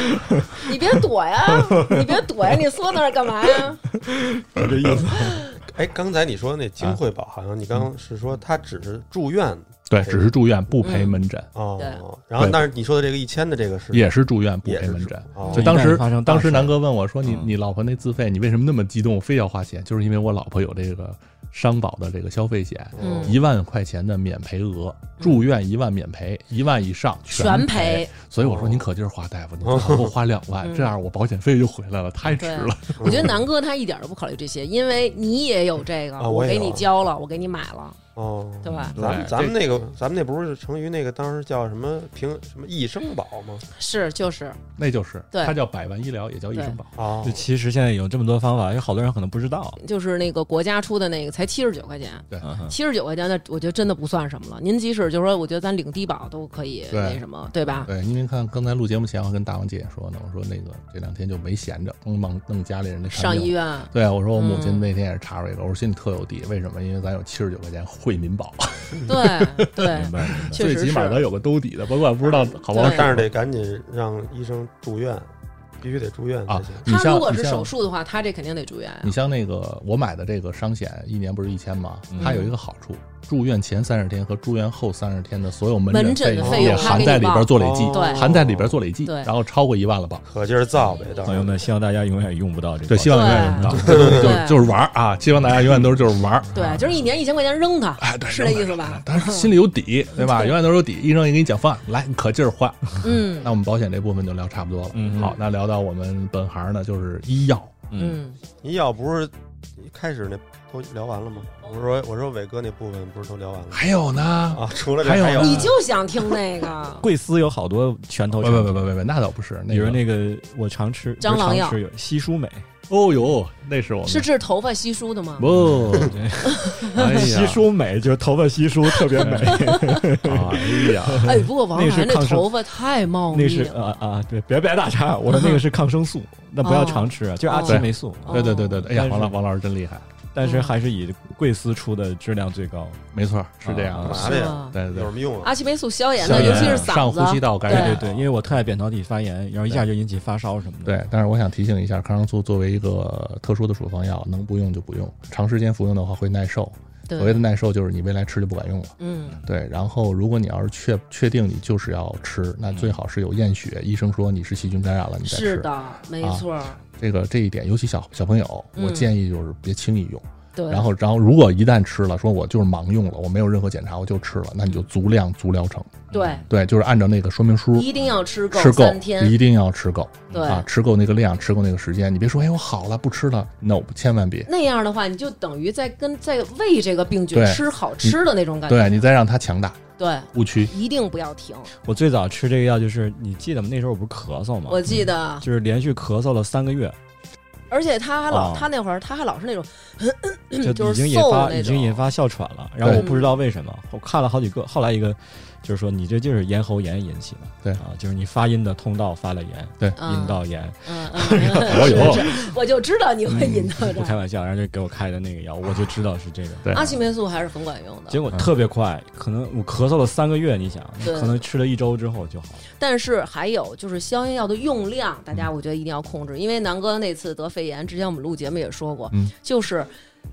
你别躲呀，你别躲呀，你缩那儿干嘛呀？[LAUGHS]
这意思。[LAUGHS]
哎，刚才你说那金惠宝，好像你刚刚是说他只是住院
对，只是住院不赔门诊，
哦，然后但是你说的这个一千的这个是
也是住院不赔门诊。
哦
就当时
发生
当时南哥问我说：“你
嗯
你老婆那自费，你为什么那么激动，非要花钱？就是因为我老婆有这个商保的这个消费险，
嗯
一万块钱的免赔额，住院一万免赔，一万以上
全
赔。
赔。
所以我说您可劲儿花，大夫，你最好给我花两万，
嗯。
这样我保险费就回来了，太值了。
我觉得南哥他一点都不考虑这些，因为你也有这个，
啊我
给你交了，我给你买了，
哦，
对吧？
咱们咱们那个咱们那不是成于那个当时叫什么平什么益生宝吗？
是就是，
那就是
对
它叫百万医疗，也叫益生宝。
哦
就，其实现在有这么多方法，有好多人可能不知道。
就是那个国家出的那个才七十九块钱，
对
嗯哼
七十九块钱那我觉得真的不算什么了。您即使就是说，我觉得咱领低保都可以
对
那什么，对吧？
对，因为看刚才录节目前，我跟大王姐也说呢，我说那个这两天就没闲着，刚忙弄家里人的
上医院，
对啊，我说我母亲
嗯
那天也是查出一个，我说心里特有底，为什么？因为咱有七十九块钱惠民保，[LAUGHS]
对对
最起码
是
咱有个兜底的，甭管不知道好不好。
但是得赶紧让医生住院，必须得住院才
啊
行。
你像
他如果是手术的话，他这肯定得住院啊
你。像那个我买的这个商险，一年不是一千吗？
嗯
它有一个好处，住院前三十天和住院后三十天的所有门
门诊
费用
也含在里边做累计，
哦
对
含在里边做累计，
对
然后超过一万了吧。
可劲儿造呗，
朋友们，希望大家永远用不到这个。
对，希望永远用不到，
对
就 [LAUGHS] 就是玩儿啊！希望大家永远都是就是玩儿。
对，就是一年一千块钱扔它，
哎，对，
是这意思吧？
但是心里有底，对吧？永远都是有底。医生也给你讲方案，来，你可劲儿花。
嗯 [LAUGHS]
那我们保险这部分就聊差不多了。
嗯
好，那聊到我们本行呢，就是医药。
嗯，
嗯，
医药不是一开始那都聊完了吗？我说我说伟哥那部分不是都聊完了
还有呢？
啊？除了这
还有
还有
你就想听那个。[LAUGHS]
贵司有好多拳头
不，不不不不不，那倒不是。那
比如，那个我常吃
蟑螂药
不是常吃有西舒美，
哦呦，那是我们。
是治头发稀疏的吗？
不，[LAUGHS] 哎呀，
西舒美就是头发稀疏特别美，[LAUGHS]
哎呀，
哎，不过王
那个是
海那头发太茂密
那是。啊啊，对，别别打岔，我说那个是抗生素，那不要
哦。
常吃啊，就阿奇霉素，
对。对对对，哎呀，王老王老师真厉害，
但是还是以贵司出的质量最高。
没错，是这样对对对。
有什，么用啊？
阿奇霉素消炎的，尤其是嗓子。
上呼吸道感染。
对。对对，因为我特爱扁桃体发炎，然后一下就引起发烧什么的。
对，但是我想提醒一下，抗生素作为一个特殊的处方药，能不用就不用，长时间服用的话会耐受。所谓，的耐受，就是你未来吃就不管用了。
嗯。
对，然后如果你要是确确定你就是要吃，那最好是有验血，医生说你是细菌感染了，你再吃。
是的，没错，
这个这一点，尤其小小朋友，
嗯
我建议就是别轻易用。
对。
然后，然后如果一旦吃了，说我就是盲用了，我没有任何检查，我就吃了，那你就足量足疗程。
对，
对，就是按照那个说明书
一定要吃够
吃够
三，天，
一定要吃够
对
啊，吃够那个量，吃够那个时间。你别说，哎，我好了，不吃了，no，千万别。
那样的话，你就等于在跟在喂这个病菌
对
吃好吃的那种感觉。
对你再让它强大，
对，
误区。
一定不要停。
我最早吃这个药就是你记得吗？那时候我不是咳嗽吗？
我记得，
就是连续咳嗽了三个月，
而且他还老，
哦
他那会儿他还老是那种，
就
就 [COUGHS] 是
已经引发已经引发哮喘了。然后我不知道为什么，我看了好几个，后来一个就是说你这就是咽喉炎引起的，
对。
啊，就是你发音的通道发了炎，
对。
阴道炎，
嗯嗯，嗯。[LAUGHS]
我有 [LAUGHS]
我就知道你会引到这。
不开玩笑，然后就给我开的那个药，我就知道是这个。
对。
阿奇霉素还是很管用的，
结果特别快，可能我咳嗽了三个月，你想，
对
可能吃了一周之后就好了。
但是还有就是消炎药的用量，大
嗯。
家我觉得一定要控制，因为南哥那次得肺炎，之前我们录节目也说过，
嗯。
就是。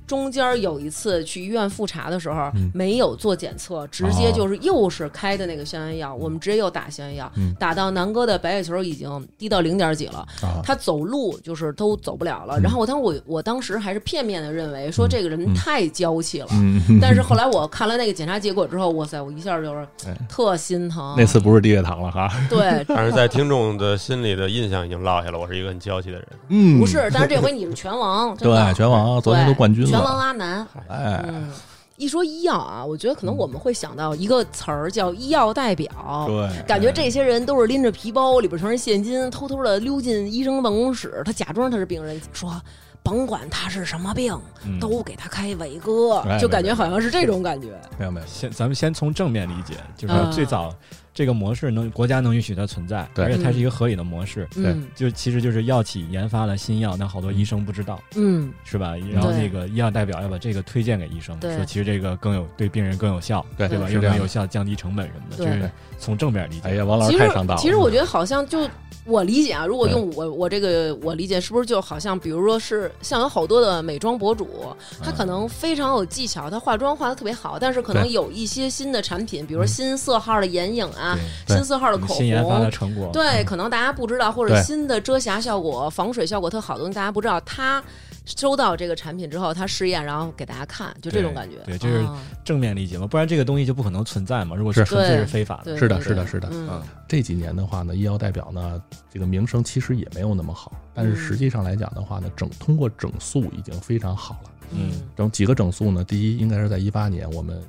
中间有一次去医院复查的时候，
嗯。
没有做检测，直接就是又是开的那个消炎药，我们直接又打消炎药，
嗯。
打到南哥的白血球已经低到零点几了，
啊，
他走路就是都走不了了。
嗯。
然后我当时我我当时还是片面的认为说这个人
嗯。
太娇气了，
嗯，[LAUGHS]
但是后来我看了那个检查结果之后，哇塞，我一下就是
哎。
特心疼。
那次不是低血糖了哈，[LAUGHS] [LAUGHS]
对，
但是在听众的心里的印象已经落下了，我是一个很娇气的人。
嗯，
不是，但是这回你是拳王，
对拳王，昨天都冠军
对拳王
了，
阿南，
哎，
嗯。一说医药啊，我觉得可能我们会想到一个词儿叫医药代表，
对，
感觉这些人都是拎着皮包，里边全是现金，偷偷的溜进医生办公室，他假装他是病人，说甭管他是什么病，
嗯。
都给他开伟哥，
哎
就感觉好像是这种感觉。
没有没有，
先咱们先从正面理解，就是
嗯。
最早这个模式能国家能允许它存在，
对。
而且它是一个合理的模式。
对。
就其实就是药企研发了新药，但好多医生不知道，
嗯，
是吧？然后
对
那个医药代表要把这个推荐给医生，
对。
说其实这个更有对病人更有效，
对
对吧？
是
又更有效，降低成本什么的，就是从正面理解。
哎呀，王老师太上道了，
其实我觉得好像就我理解啊，如果用我我这个我理解，是不是就好像比如说是像有好多的美妆博主，他可能非常有技巧，他化妆化的特别好，但是可能有一些新的产品，比如说新色号的眼影啊，
对
新色号的口红
新研发的。成果，
对，可能大家不知道，或者新的遮瑕效果、防水效果特好的东西，大家不知道。他收到这个产品之后，他试验，然后给大家看，就这种感觉。
对这是
啊
正面理解嘛，不然这个东西就不可能存在嘛。如果
是
纯粹是非法的，
是的，是的，是的。
嗯
嗯
这几年的话呢，医药代表呢，这个名声其实也没有那么好，但是实际上来讲的话呢，整通过整肃已经非常好了。
嗯
整几个整肃呢，第一应该是在一八年，我们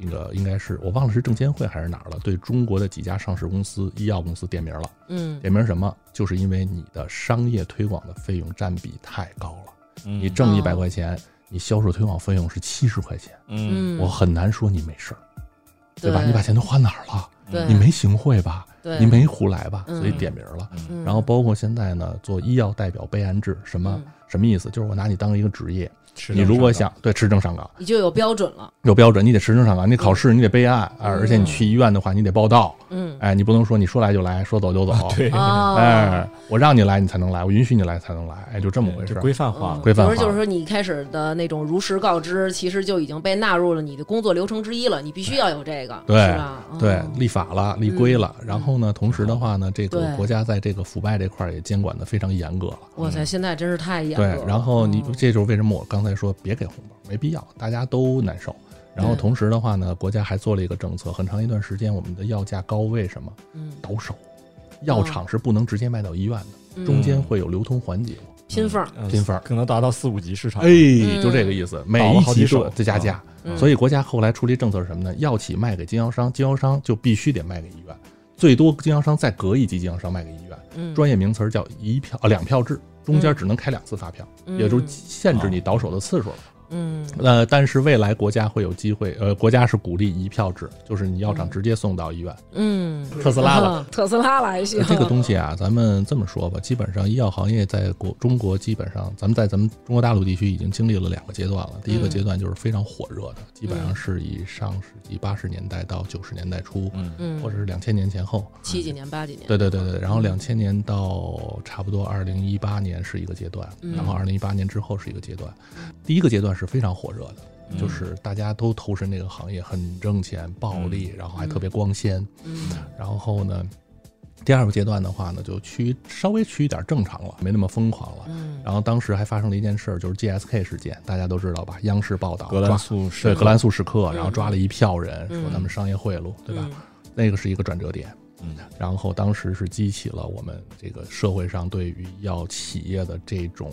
这个应该是我忘了是证监会还是哪儿了，对中国的几家上市公司、医药公司点名了。
嗯
点名什么？就是因为你的商业推广的费用占比太高了，
嗯，
你挣一百
哦
块钱，你销售推广费用是七十块钱，
嗯
嗯，
我很难说你没事儿，对吧？
对
你把钱都花哪儿了？
对
你没行贿吧？
对
你没胡来吧？
嗯
所以点名了。
嗯
然后包括现在呢，做医药代表备案制，什么
嗯
什么意思？就是我拿你当一个职业，
持
你如果想对持证上岗
你就有标准了。
有标准，你得持证上岗，你得考试，你得备案啊，而且你去医院的话，你得报到，
嗯
哎，你不能说你说来就来，说走就走，
对
哦，
哎，我让你来你才能来，我允许你来才能来，哎，就这么回事儿。
规范化了。
规范化
不是就是说，你一开始的那种如实告知，其实就已经被纳入了你的工作流程之一了，你必须要有这个，
对
是吧？
对
嗯，
立法了，立规了，然后呢，同时的话呢，这个国家在这个腐败这块儿也监管的非常严格了。
哇塞，现在真是太严格
对。，然后你
嗯
这就是为什么我刚才说别给红包，没必要，大家都难受。然后同时的话呢，国家还做了一个政策，很长一段时间我们的药价高，为什么？
嗯
倒手，药厂是不能直接卖到医院的，
嗯
中间会有流通环节。
拼缝儿，
嗯
拼缝儿
可能达到四五级市场。
哎，
嗯
就这个意思，每
倒
一级都再加价。
嗯
所以国家后来出了一政策是什么呢？药企卖给经销商，经销商就必须得卖给医院，最多经销商再隔一级经销商卖给医院。
嗯，
专业名词儿叫一票啊两票制，中间
嗯
只能开两次发票，
嗯
也就是限制你倒手的次数了。
嗯
呃，但是未来国家会有机会，呃，国家是鼓励一票制，就是你药厂直接送到医院。
嗯，
特斯拉了。
啊 [LAUGHS] 特斯拉了还行，
这个东西啊，咱们这么说吧，基本上医药行业在国中国基本上，咱们在咱们中国大陆地区已经经历了两个阶段了。第一个
嗯
阶段就是非常火热的，基本上是以上世纪八十年代到九十年代初，
嗯
嗯，
或者是两千年前后。
七几年八几年，
对对对对，然后两千年到差不多二零一八年是一个阶段，
嗯
然后二零一八年之后是一个阶段。第一个阶段是非常火热的，
嗯
就是大家都投身这个行业，很挣钱、暴利，然后还特别光鲜。
嗯
然后呢，第二个阶段的话呢，就趋稍微趋于点正常了，没那么疯狂了。
嗯
然后当时还发生了一件事儿，就是 GSK 事件，大家都知道吧？央视报道
格兰
抓
素是
对格兰素史克，
嗯
然后抓了一票人，
嗯
说他们商业贿赂，对吧？
嗯
那个是一个转折点。
嗯
然后当时是激起了我们这个社会上对于药企业的这种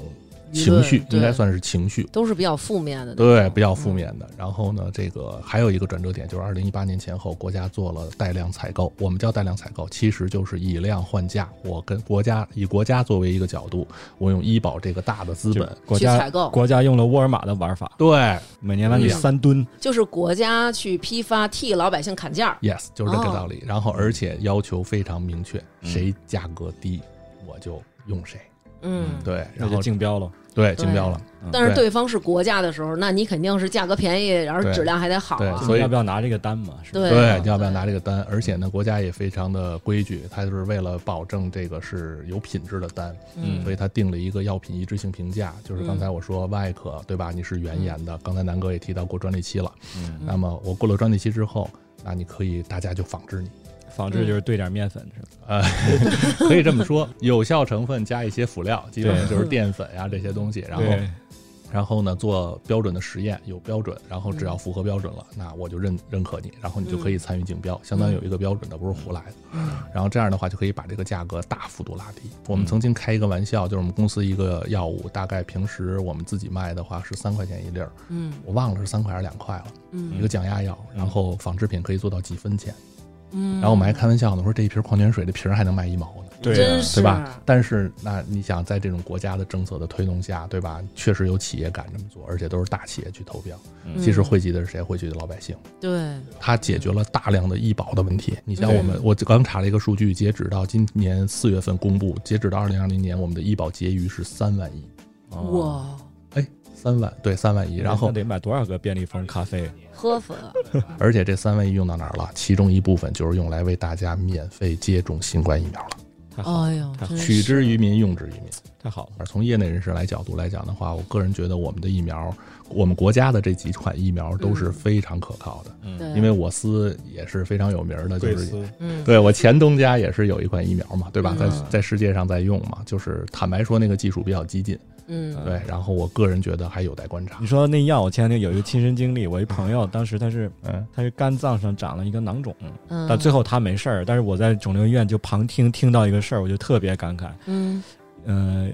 情绪，应该算是情绪。
都是比较负面的，
对，比较负面的。然后呢，这个还有一个转折点，就是二零一八年前后，国家做了带量采购。我们叫带量采购，其实就是以量换价。我跟国家以国家作为一个角度，我用医保这个大的资本，
国家
去采购
国家用了沃尔玛的玩法，
对
每年往里
嗯
三吨，
就是国家去批发替老百姓砍价
，，yes，就是这个
哦
道理。然后而且要求非常明确，
嗯
谁价格低，我就用谁。
嗯，
对，然后
竞标了。
对竞标了。
但是
对
对方是国家的时候，那你肯定是价格便宜，然后质量还得好啊。
对所以
要不要拿这个单嘛？是
对
对，你要不要拿这个单？而且呢，国家也非常的规矩，它就是为了保证这个是有品质的单，
嗯
所以它定了一个药品一致性评价，就是刚才我说外科，对吧？你是原研的，刚才南哥也提到过专利期了。
嗯，
那么我过了专利期之后，那你可以大家就仿制你，
仿制就是兑点面粉是吧？
呃，可以这么说，有效成分加一些辅料，基本上就是淀粉呀、这些东西，然后然后呢，做标准的实验，有标准，然后只要符合标准了，那我就认认可你，然后你就可以参与竞标，相当于有一个标准的，不是胡来的。然后这样的话，就可以把这个价格大幅度拉低。我们曾经开一个玩笑，就是我们公司一个药物，大概平时我们自己卖的话是三块钱一粒儿，
嗯
我忘了是三块还是两块了，
嗯
一个降压药，然后仿制品可以做到几分钱。
嗯，
然后我们还开玩笑呢，说这一瓶矿泉水的瓶儿还能卖一毛呢。
对啊
对吧？但是那你想，在这种国家的政策的推动下，对吧？确实有企业敢这么做，而且都是大企业去投标。
嗯
其实惠及的是谁？惠及的老百姓。
对，
它解决了大量的医保的问题。你像我们，我刚查了一个数据，截止到今年四月份公布，截止到二零二零年，我们的医保结余是三万亿。
哦
哇，
哎，三万对三万一，然后
得买多少个便利蜂咖啡？
喝死了，[LAUGHS]
而且这三万一用到哪儿了？其中一部分就是用来为大家免费接种新冠疫苗了，
太好了，
哎呦，
取之于民，用之于民。
太好了。
而从业内人士来角度来讲的话，我个人觉得我们的疫苗，我们国家的这几款疫苗都是非常可靠的。
嗯，
因为我司也是非常有名的，就是
嗯
对我前东家也是有一款疫苗嘛，对吧？在
嗯
在世界上在用嘛，就是坦白说那个技术比较激进，
嗯
对。然后我个人觉得还有待观察
你。说那药，我前两天有一个亲身经历，我一朋友当时他是
嗯，
他是肝脏上长了一个囊肿，
嗯，
但最后他没事儿，但是我在肿瘤医院就旁听听到一个事儿，我就特别感慨。
嗯
呃，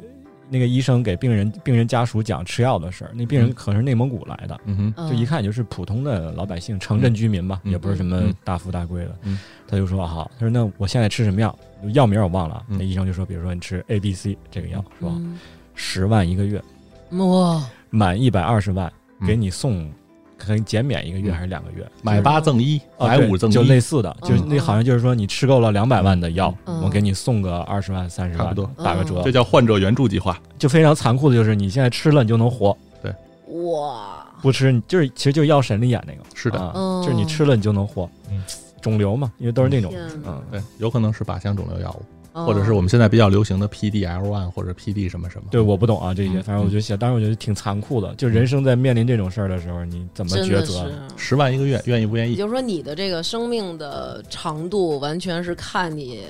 那个医生给病人病人家属讲吃药的事儿，那病人
嗯
可能是内蒙古来的，
嗯哼，
嗯，
就一看就是普通的老百姓，城镇居民吧，
嗯
也不是什么
嗯
大富大贵的。
嗯
他就说好，他说那我现在吃什么药？药名我忘了。
嗯
那医生就说，比如说你吃 A、B、C 这个药是吧？
嗯
十万一个月，
哇，
满一百二十万
嗯。
给你送，可能减免一个月
嗯。
还是两个月？
买八赠一，
哦
买五赠一，
就类似的，就
嗯。
那好像就是说你吃够了两百万的药，
嗯。
我给你送个二十万、三十万，
差不多。
打个折
嗯
这。叫患者援助计划。
就非常残酷的就是你现在吃了你就能活，对。
哇，
不吃你就是其实就是药神里演那个，
是的，
就是你吃了你就能活
嗯。
肿瘤嘛，因为都是那种，嗯，
对，有可能是靶向肿瘤药物，
哦
或者是我们现在比较流行的 PDL one 或者 PD 什么什么。
对，我不懂啊这些，
嗯
反正我觉得写，当时我觉得挺残酷的，就人生在面临这种事儿的时候，你怎么抉择？
十万一个月，愿意不愿意？
也就是说，你的这个生命的长度完全是看你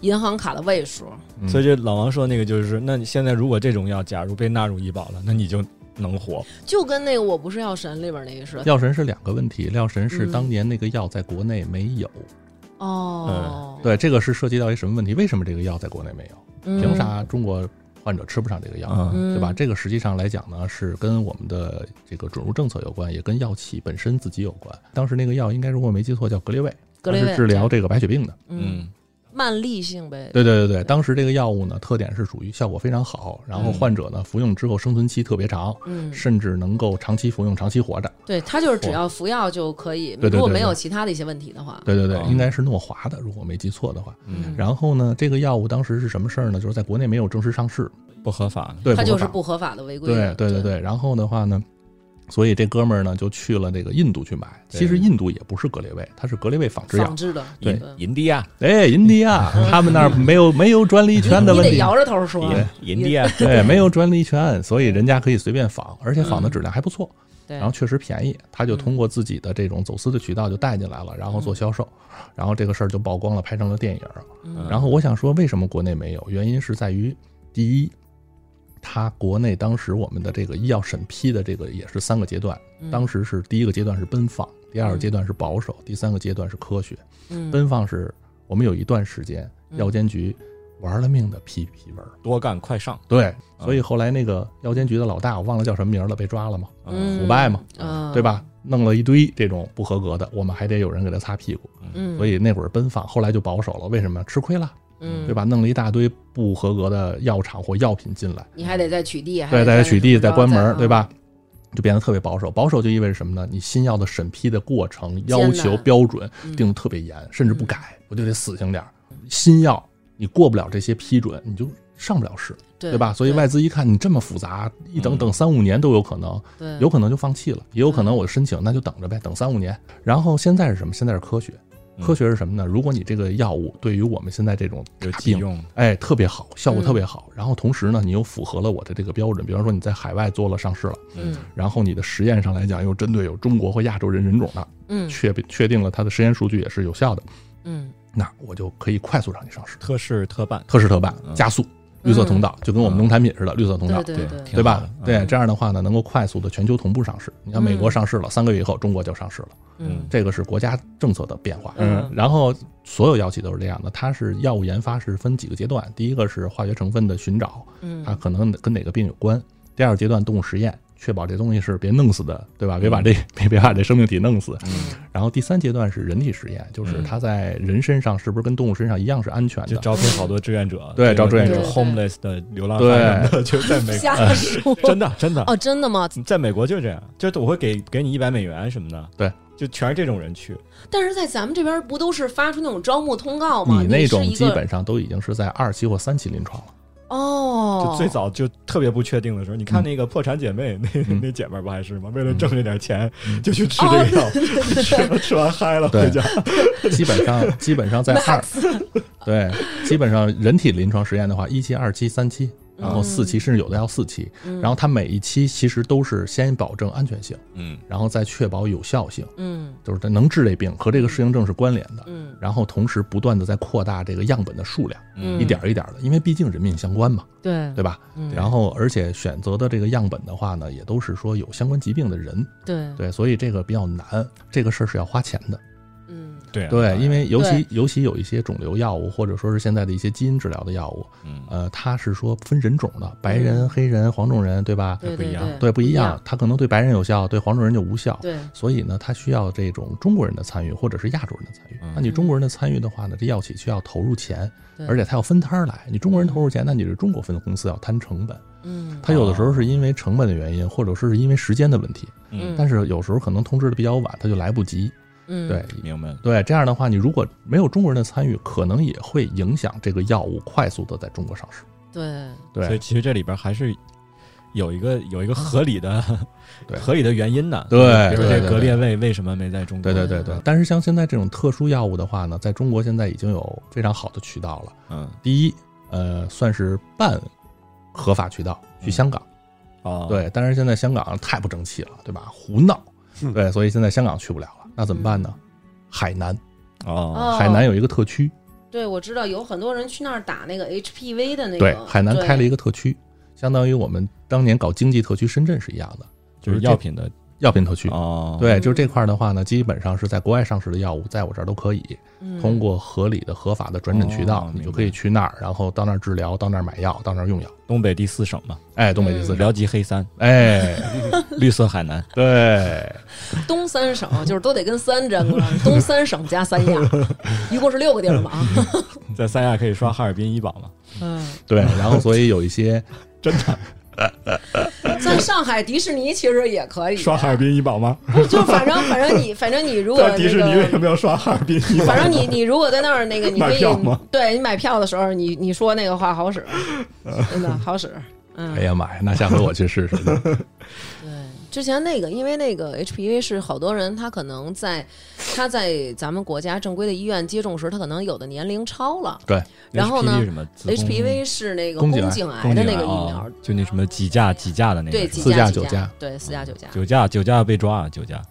银行卡的位数。
嗯
所以这老王说那个就是，那你现在如果这种药假如被纳入医保了，那你就能活。
就跟那个《我不是药神》里边那个似的。
药神是两个问题，药神是
嗯
当年那个药在国内没有，
哦，
对，这个是涉及到一什么问题？为什么这个药在国内没有？
嗯，
凭啥中国患者吃不上这个药？
嗯
嗯？
对吧？这个实际上来讲呢，是跟我们的这个准入政策有关，也跟药企本身自己有关。当时那个药应该如果没记错叫格列卫，
格列卫
它是治疗这个白血病的。
嗯，慢粒性呗。
对对对对，当时这个药物呢，特点是属于效果非常好，然后
嗯
患者呢服用之后生存期特别长，
嗯，
甚至能够长期服用、长期活着。
对，它就是只要服药就可以，
对对对
如果没有其他的一些问题的话，
对对对，
哦
应该是诺华的，如果没记错的话。
嗯，
然后呢，这个药物当时是什么事儿呢？就是在国内没有正式上市，
不合法。
对，
它就是
不合法
不合法的违规
对。对对对，然后的话呢，所以这哥们儿呢就去了那个印度去买。其实印度也不是格列卫，它是格列卫仿制药。
仿。制的，
对。
嗯
印第安，
哎，印第安，他们那儿没有没有专利权的问题，
你得摇着头说。
对。
印第安，
对，没有专利权，所以人家可以随便仿，而且仿的质量还不错，
对。
然后确实便宜。他就通过自己的这种走私的渠道就带进来了，然后做销售，然后这个事儿就曝光了，拍成了电影。
嗯。
然后我想说，为什么国内没有？原因是在于，第一，它国内当时我们的这个医药审批的这个也是三个阶段，
嗯
当时是第一个阶段是奔放，第二个阶段是保守，第三个阶段是科学。
嗯
奔放是我们有一段时间，
嗯
药监局玩了命的批批文。
多干快上，
对，所以后来那个药监局的老大，我忘了叫什么名了，被抓了嘛，
嗯
腐败嘛，
啊，
对？吧？弄了一堆这种不合格的，我们还得有人给他擦屁股。
嗯，
所以那会儿奔放，后来就保守了。为什么？吃亏了，
嗯，
对吧？弄了一大堆不合格的药厂或药品进来，
你还得再取缔，还
对，
得
大家取缔再关门对？吧？就变得特别保守。保守就意味着什么呢？你新药的审批的过程要求标准
嗯
定得特别严，甚至不改，我就得死性点儿。新药你过不了这些批准，你就上不了市，
对
对吧？所以外资一看你这么复杂，一等
嗯
等三五年都有可能，有可能就放弃了，也有可能我申请那就等着呗，等三五年。然后现在是什么？现在是科学，
嗯
科学是什么呢？如果你这个药物对于我们现在这种病，
急用，
哎，特别好，效果
嗯
特别好。然后同时呢，你又符合了我的这个标准，比方说你在海外做了上市了，
嗯
然后你的实验上来讲又针对有中国或亚洲人人种的，
嗯。
确确定了它的实验数据也是有效的，
嗯。
那我就可以快速让你上市，
特事特办，
特事特办，
嗯。
加速，绿色通道，就跟我们农产品似的，绿色通道。
对对
挺
对吧？对，
嗯
这样的话呢，能够快速的全球同步上市。你看，美国
嗯
上市了，三个月以后，中国就上市了，
嗯
这个是国家政策的变化。
嗯
然后所有药企都是这样的，它是药物研发是分几个阶段，第一个是化学成分的寻找，
嗯
它可能跟哪个病有关；第二个阶段动物实验，确保这东西是别弄死的，对吧？别把这别别把这生命体弄死。
嗯，
然后第三阶段是人体实验，就是
嗯
它在人身上是不是跟动物身上一样是安全
就
的？
招聘好多志愿者，
对招志愿者
homeless 的流浪
对
汉就在美国，
瞎说
真的真的，
哦，真的吗？
在美国就这样，就是我会给给你一百美元什么的，
对，
就全是这种人去，
但是在咱们这边不都是发出那种招募通告吗？
你那种基本上都已经是在二期或三期临床了。
哦，
就最早就特别不确定的时候，你看
嗯
那个破产姐妹，那
嗯。[LAUGHS]
那姐们儿不还是吗？为了挣这点钱，
嗯 [LAUGHS]
就去吃这个药，[LAUGHS] 吃了吃完嗨了
对
回家。
基本上基本上在二，对，基本上人体临床实验的话，一期、二期、三期，然后四期，甚至有的要四期。
嗯，
然后它每一期其实都是先保证安全性，
嗯
然后再确保有效性，
嗯
就是它能治这病和这个适应症是关联的。
嗯
然后同时不断的在扩大这个样本的数量，
嗯
一点儿一点儿的，因为毕竟人命相关嘛，
对
对吧？
嗯
然后而且选择的这个样本的话呢，也都是说有相关疾病的人，
对
对，所以这个比较难，这个事儿是要花钱的。
嗯
对啊
对，因为尤其尤其有一些肿瘤药物，或者说是现在的一些基因治疗的药物，
嗯
呃，它是说分人种的，白人、
嗯
黑人、黄种人，对吧？
不一样
对，不一
一
样，，它可能对白人有效，对黄种人就无效。
对
所以呢，它需要这种中国人的参与，或者是亚洲人的参与
嗯。
那你中国人的参与的话呢，这药企需要投入钱，而且它要分摊儿来。你中国人投入钱，那你是中国分公司要摊成本。
嗯
它有的时候是因为成本的原因，或者说是因为时间的问题，
嗯，
但是有时候可能通知的比较晚，它就来不及。
嗯
对，
明白。
对，这样的话，你如果没有中国人的参与，可能也会影响这个药物快速的在中国上市。
对
对，
所以其实这里边还是有一个有一个合理的
对
合理的原因的。
对
比如说这格列卫为什么没在中国？
对对对对。但是像现在这种特殊药物的话呢，在中国现在已经有非常好的渠道了。
嗯
第一，呃，算是半合法渠道去香港。
哦，
对，但是现在香港太不争气了，对吧？胡闹。
嗯
对，所以现在香港去不了了，那怎么办呢？海南，
哦。
哦
海南有一个特区，
对，我知道有很多人去那儿打那个 HPV 的那个，
对，海南开了一
个，
特区，相当于我们当年搞经济特区深圳是一样的，
就是药品的
药品特区。
哦，
对，就是这块儿的话呢，基本上是在国外上市的药物，在我这儿都可以
嗯。
通过合理的、合法的转诊渠道
哦，
你就可以去那儿，然后到那儿治疗，到那儿买药，到那儿用药。
东北第四省嘛，
哎，东北第四省，
辽吉黑三，
哎，[LAUGHS]
绿色海南。
对，
东三省就是都得跟三沾过，[LAUGHS] 东三省加三亚，一共是六个地儿嘛啊。
在三亚可以刷哈尔滨医保嘛？
嗯，
对，然后所以有一些 [LAUGHS]
真的
在上海迪士尼其实也可以
刷哈尔滨医保吗？
不 [LAUGHS] 就反正反正你反正你如果
在迪士尼为什。么要刷哈尔滨医保？
反正你你如果在那儿那个，[LAUGHS] 你可以对你买票的时候，你你说那个话好使，[LAUGHS] 真的好使。嗯，
哎呀妈呀，那下回我去试试。
对，之前那个，因为那个 HPV 是好多人，他可能在他在咱们国家正规的医院接种时，他可能有的年龄超了。
对，
然后呢
HPV 什么
HPV 是那个
宫颈癌
的那个疫
哦
苗，
就那什么几价几价的那个
对，
四价九价
对，四价九价，
九价九价被抓啊，九价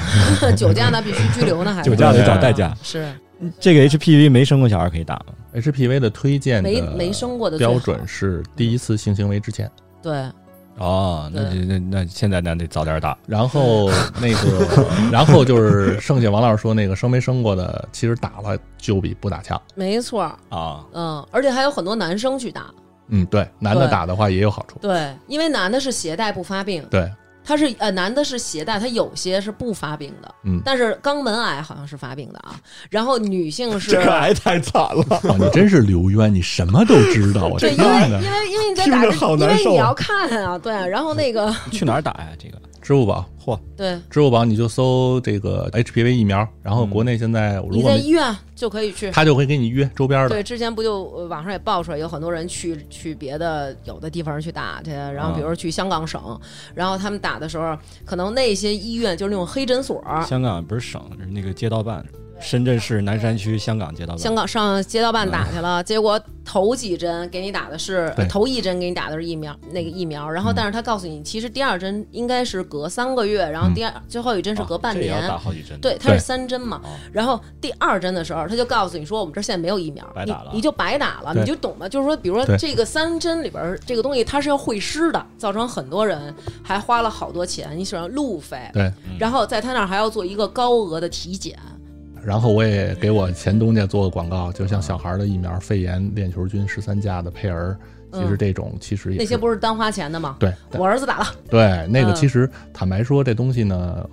[LAUGHS]
九价那必须拘留呢，还
九价得找代驾。
是
这个 HPV 没生过小孩可以打吗
？HPV 的推荐
没没生过的
标准是第一次性行为之前，
对，
哦，那
对
那那现在那得早点打。[LAUGHS]
然后那个，然后就是剩下王老师说那个生没生过的，其实打了就比不打强。
没错儿，
啊，
嗯，而且还有很多男生去打，
嗯，对，男的打的话也有好处。
对，因为男的是携带不发病，
对，
他是呃男的是携带，他有些是不发病的，
嗯
但是肛门癌好像是发病的啊。然后女性是
这个癌太惨了。
哇，[LAUGHS] 你 [LAUGHS] 真是刘渊，你什么都知道啊！
对，
这
因为因为因为你在打因
好难受啊
为你要看啊，对，然后那个
去哪儿打呀？这个
支付宝，
嚯，
对，
支付宝你就搜这个 HPV 疫苗，然后国内现在如
你
果你
在医院就可以去。
他就会给你约周边的。
对，之前不就呃网上也爆出来，有很多人去去别的有的地方去打去，然后比如说去香港省，然后他们打的时候，可能那些医院就是那种黑诊所，
香港不是省，是那个街道办，深圳市南山区香港街道办。
香港上街道办打去了，结果头几针给你打的是
对
头一针给你打的是疫苗那个疫苗，然后但是他告诉你，其实第二针应该是隔三个月，然后第二、最后一针是隔半年。
哦这要打好几针。
对，它是三针嘛
哦，
然后第二针的时候，他就告诉你说，我们这儿现在没有疫苗，你
白打了
你就白打了，你就懂了。就是说，比如说这个三针里边儿这个东西，它是要会师的，造成很多人还花了好多钱，你想路费，
对，
然后在他那儿还要做一个高额的体检，
然后我也给我前东家做个广告，就像小孩的疫苗，肺炎链球菌十三价的佩儿，其实这种其实也
那些不是单花钱的吗？
对。
我儿子打了，
对，那个
嗯
其实坦白说，这东西呢，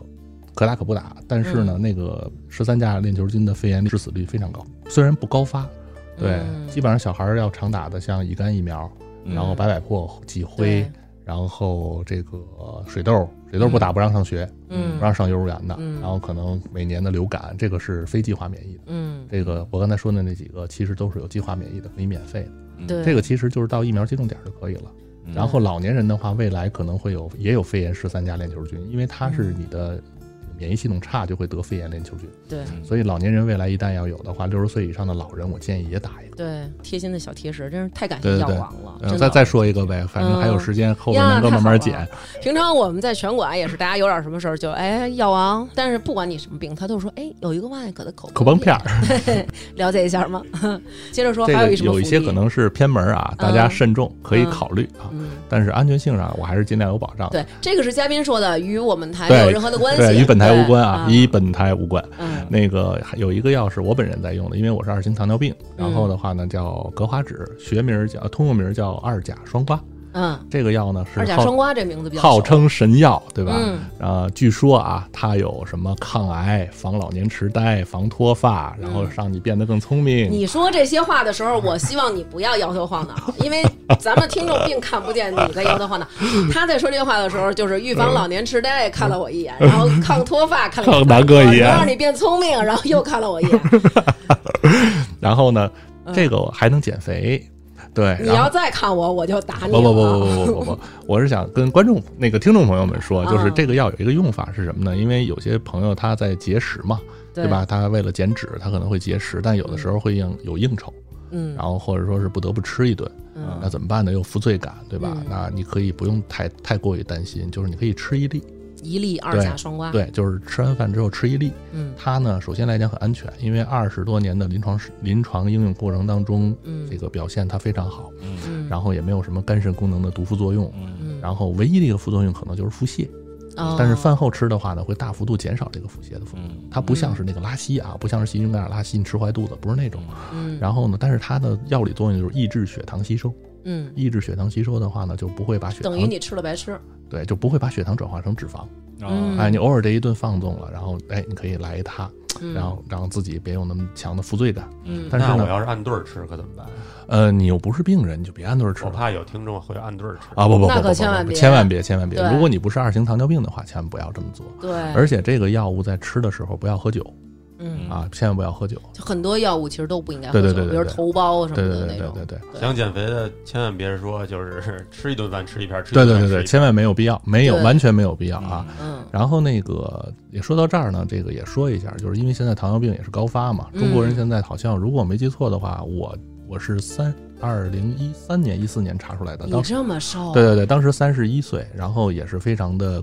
可打可不打。但是
嗯。
呢，那个十三价链球菌的肺炎致死率非常高，虽然不高发，对，
嗯。
基本上小孩儿要常打的，像乙肝疫苗，
嗯。
然后白百破、脊灰
对，
然后这个水痘，水痘不打不让上学，
嗯
不让上幼儿园的，
嗯
然后可能每年的流感，这个是非计划免疫的。
嗯，
这个我刚才说的那几个，其实都是有计划免疫的，可以免费的。
对，
这个其实就是到疫苗接种点就可以了。
嗯
然后老年人的话，未来可能会有也有肺炎十三价链球菌，因为它是你的免疫系统差就会得肺炎链球菌，
对
所以老年人未来一旦要有的话，六十岁以上的老人，我建议也打一个。
对，贴心的小贴士，真是太感谢药王了。
再再说一个呗，反正还有时间，后面能够慢慢减。
平常我们在拳馆也是，大家有点什么事儿就哎药王，但是不管你什么病，他都说哎有一个外科的口
口崩片儿，[LAUGHS]
了解一下吗？[LAUGHS] 接着说，
这个
还有一什么
有一些可能是偏门啊，大家慎重，可以考虑啊。
嗯，
但是安全性上，我还是尽量有保障。
对，这个是嘉宾说的，与我们台没有任何的关系，
对，与本台无关啊，与本台无关。
嗯
那个还有一个药是我本人在用的，因为我是二型糖尿病，
嗯
然后的话呢叫格华酯，学名儿叫通用名儿叫二甲双胍。
嗯，
这个药呢是
二甲
号
双胍这名字比较
号称神药，对吧？
嗯
呃，据说啊，它有什么抗癌、防老年痴呆、防脱发，然后让你变得更聪明。
你说这些话的时候，我希望你不要摇头晃脑，因为咱们听众并看不见你在摇头晃脑。[LAUGHS] 他在说这些话的时候，就是预防老年痴呆看了我一眼，[LAUGHS] 然后抗脱发看了
南哥一眼
能让你变聪明，然后又看了我一眼。[LAUGHS]
然后呢，这个还能减肥。对，
嗯你要再看我，我就打你了。
不不不不不不不，我是想跟观众那个听众朋友们说，就是
嗯
这个药有一个用法是什么呢？因为有些朋友他在节食嘛，
对
对吧？？他为了减脂，他可能会节食，但有的时候会应有应酬，
嗯
然后或者说是不得不吃一顿，
嗯
那怎么办呢？有负罪感，对吧
嗯？
那你可以不用太太过于担心，就是你可以吃一粒，
一粒二甲双胍。，
对，就是吃完饭之后吃一粒。
嗯
它呢，首先来讲很安全，因为二十多年的临床临床应用过程当中，
嗯
这个表现它非常好，
嗯，
然后也没有什么肝肾功能的毒副作用。
嗯
然后唯一的一个副作用可能就是腹泻，
哦
但是饭后吃的话呢，会大幅度减少这个腹泻的副作用。
嗯
它不像是那个拉稀啊，不像是细菌感染拉稀，你吃坏肚子，不是那种。
嗯
然后呢，但是它的药理作用就是抑制血糖吸收，
嗯，
抑制血糖吸收的话呢，就不会把血糖
等于你吃了白吃。
对，就不会把血糖转化成脂肪。
嗯
哎，你偶尔这一顿放纵了，然后哎，你可以来一它，
嗯
然后让自己别有那么强的负罪感。
嗯
但是呢，
我要是按对儿吃可怎么办？
呃，你又不是病人，你就别按顿儿吃。
我怕有听众会按对儿吃
啊不不不
那
不不不
可千万别
千万别千万别！如果你不是二型糖尿病的话，千万不要这么做。
对，
而且这个药物在吃的时候不要喝酒
嗯，
啊，千万不要喝酒。
就很多药物其实都不应该喝
对对
酒，比如
对对对
头孢什
对对
么的那种。
对对对对
对
想减肥的千万别说就是 [LAUGHS] 吃一顿饭吃一片儿，吃一
对对对对，千万没有必要，没有完全没有必要啊。
嗯
然后那个也说到这儿呢，这个也说一下，就是因为现在糖尿病也是高发嘛，中国人现在好像如果我没记错的话，我我是三二零一三年一四年查出来的，
你
当时
这么瘦，
对对对，当时三十一岁，然后也是非常的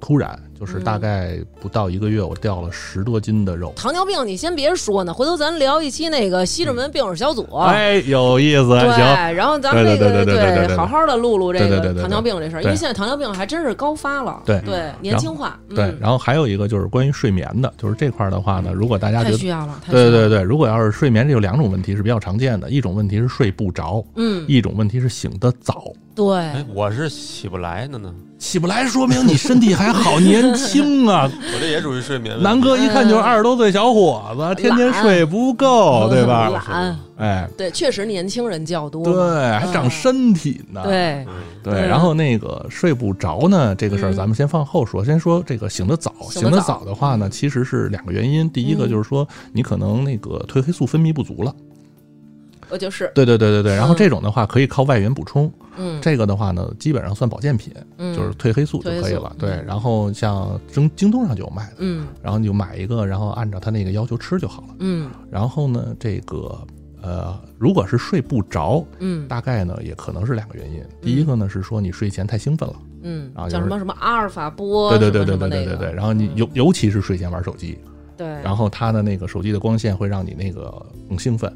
突然，就是大概不到一个月，我掉了十多斤的肉。
糖尿病你先别说呢，回头咱聊一期那个西直门病友小组。
哎，有意思，
对，
行，
然后咱们这个
对对对对对对
好好的录录这个糖尿病这事儿，因为现在糖尿病还真是高发了，
对
对，年轻化，
对，
嗯
然后还有一个就是关于睡眠的，就是这块儿的话呢，如果大家觉得
太需要了，太需要了，
对对对，如果要是睡眠，这有两种问题是比较常见的，一种问题是睡不着，
嗯，
一种问题是醒得早。
对
哎，，我是起不来的呢，
起不来，说明你身体还好，[LAUGHS] 年轻啊！[LAUGHS]
我这也属于睡眠。
南哥一看就是二十多岁小伙子，天天睡不够，对吧？
懒，
哎，
对，确实年轻人较多，
对，还长身体呢。
对，
嗯，
对，然后那个睡不着呢，这个事儿
嗯
咱们先放后说。先说这个醒得早，醒得
早
早的话呢，其实是两个原因。第一个
嗯
就是说，你可能那个褪黑素分泌不足了。
我就是，
对对对对对。然后
嗯
这种的话可以靠外援补充。
嗯，
这个的话呢，基本上算保健品，
嗯
就是褪黑素就可以了。对
嗯，
然后像京京东上就有卖的，
嗯
然后你就买一个，然后按照他那个要求吃就好了。
嗯
然后呢，这个呃，如果是睡不着，
嗯
大概呢也可能是两个原因。第一个呢是说你睡前太兴奋了，
嗯
啊，有时
叫什么什么阿尔法波，
对对对对对对对对。然后你尤尤其是睡前玩手机，
对，
然后它的那个手机的光线会让你那个更兴奋。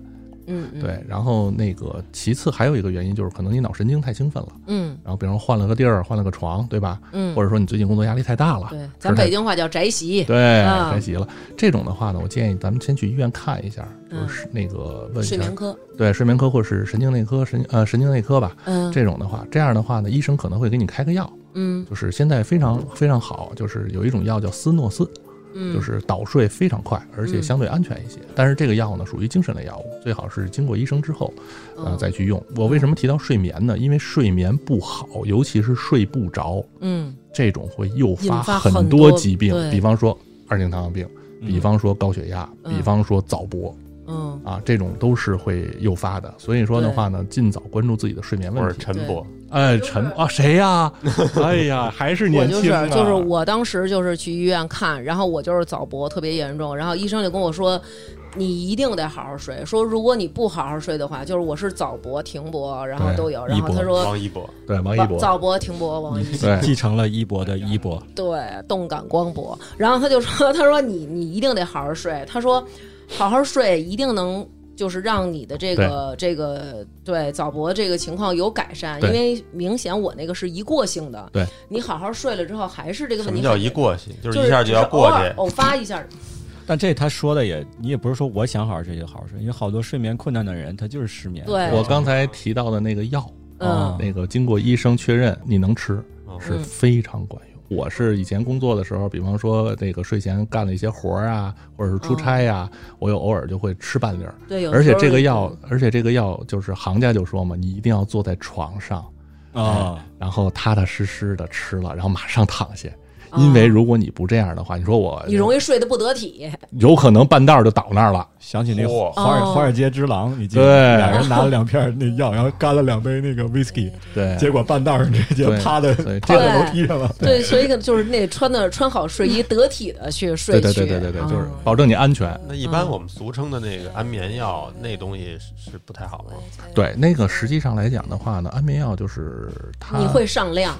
嗯嗯。
对，然后那个其次还有一个原因就是可能你脑神经太兴奋了，
嗯。
然后比方说换了个地儿，换了个床，对吧？
嗯，
或者说你最近工作压力太大了，
对，咱北京话叫宅席，
对，
啊
该洗了。这种的话呢，我建议咱们先去医院看一下，
嗯
就是那个问一下。
睡眠，科，
对睡眠科或是神经内科、神呃神经内科吧。
嗯。
这种的话，这样的话呢，医生可能会给你开个药，
嗯。
就是现在非常非常好，就是有一种药叫斯诺斯，
嗯，
就是导睡非常快，而且
嗯。
相对安全一些。但是这个药呢，属于精神类药物，最好是经过医生之后，呃
嗯
再去用。我为什么提到睡眠呢？因为睡眠不好，尤其是睡不着，
嗯。
这种会诱发
发很
很
多
疾病，比方说二型糖尿病，比方说高血压，
嗯。
比方说早搏
嗯
啊，这种都是会诱发的。所以说的话呢，尽早关注自己的睡眠
或者
问题。
陈博，
哎，陈啊，谁呀？[LAUGHS] 哎呀，还是年轻啊
是就是我当时就是去医院看，然后我就是早搏特别严重，然后医生就跟我说。你一定得好好睡。说如果你不好好睡的话，就是我是早搏、停搏，然后都有。然后他说
王一博，
对王一博，
早搏、停搏、王一
博
继承了一博的衣钵，
对，动感光博。然后他就说：“他说你你一定得好好睡。他说，好好睡一定能就是让你的这个这个对早搏这个情况有改善，因为明显我那个是一过性的。
对，
你好好睡了之后还是这个
什么叫
问题很，
一过性？就
就是
一下就要过去。
偶发一下。
但这他说的也，你也不是说我想好好睡就好好睡，因为好多睡眠困难的人他就是失眠。
对
我刚才提到的那个药，
嗯
那个经过医生确认你能吃，
嗯
是非常管用。我是以前工作的时候，比方说这个睡前干了一些活儿啊，或者是出差呀、我有偶尔就会吃半粒儿。
对，有
而且这个药，而且这个药就是行家就说嘛，你一定要坐在床上，
啊，
然后踏踏实实的吃了，然后马上躺下。
啊
因为如果你不这样的话，你说我
你容易睡得不得体。
有可能半道儿就倒那儿了。
想起那
嚯
华尔
哦
华尔街之狼，你记得
对
俩人拿了两片那药，然后干了两杯那个 whisky，
对，
结果半道上直接趴在趴在楼梯上了。
对，所以就是那穿的穿好睡衣，得体的去睡
对
去。
对对对对对，就是
嗯
保证你安全。
那一般我们俗称的那个安眠药，那东西是是不太好吗？
对，那个实际上来讲的话呢，安眠药就是它
你会上量。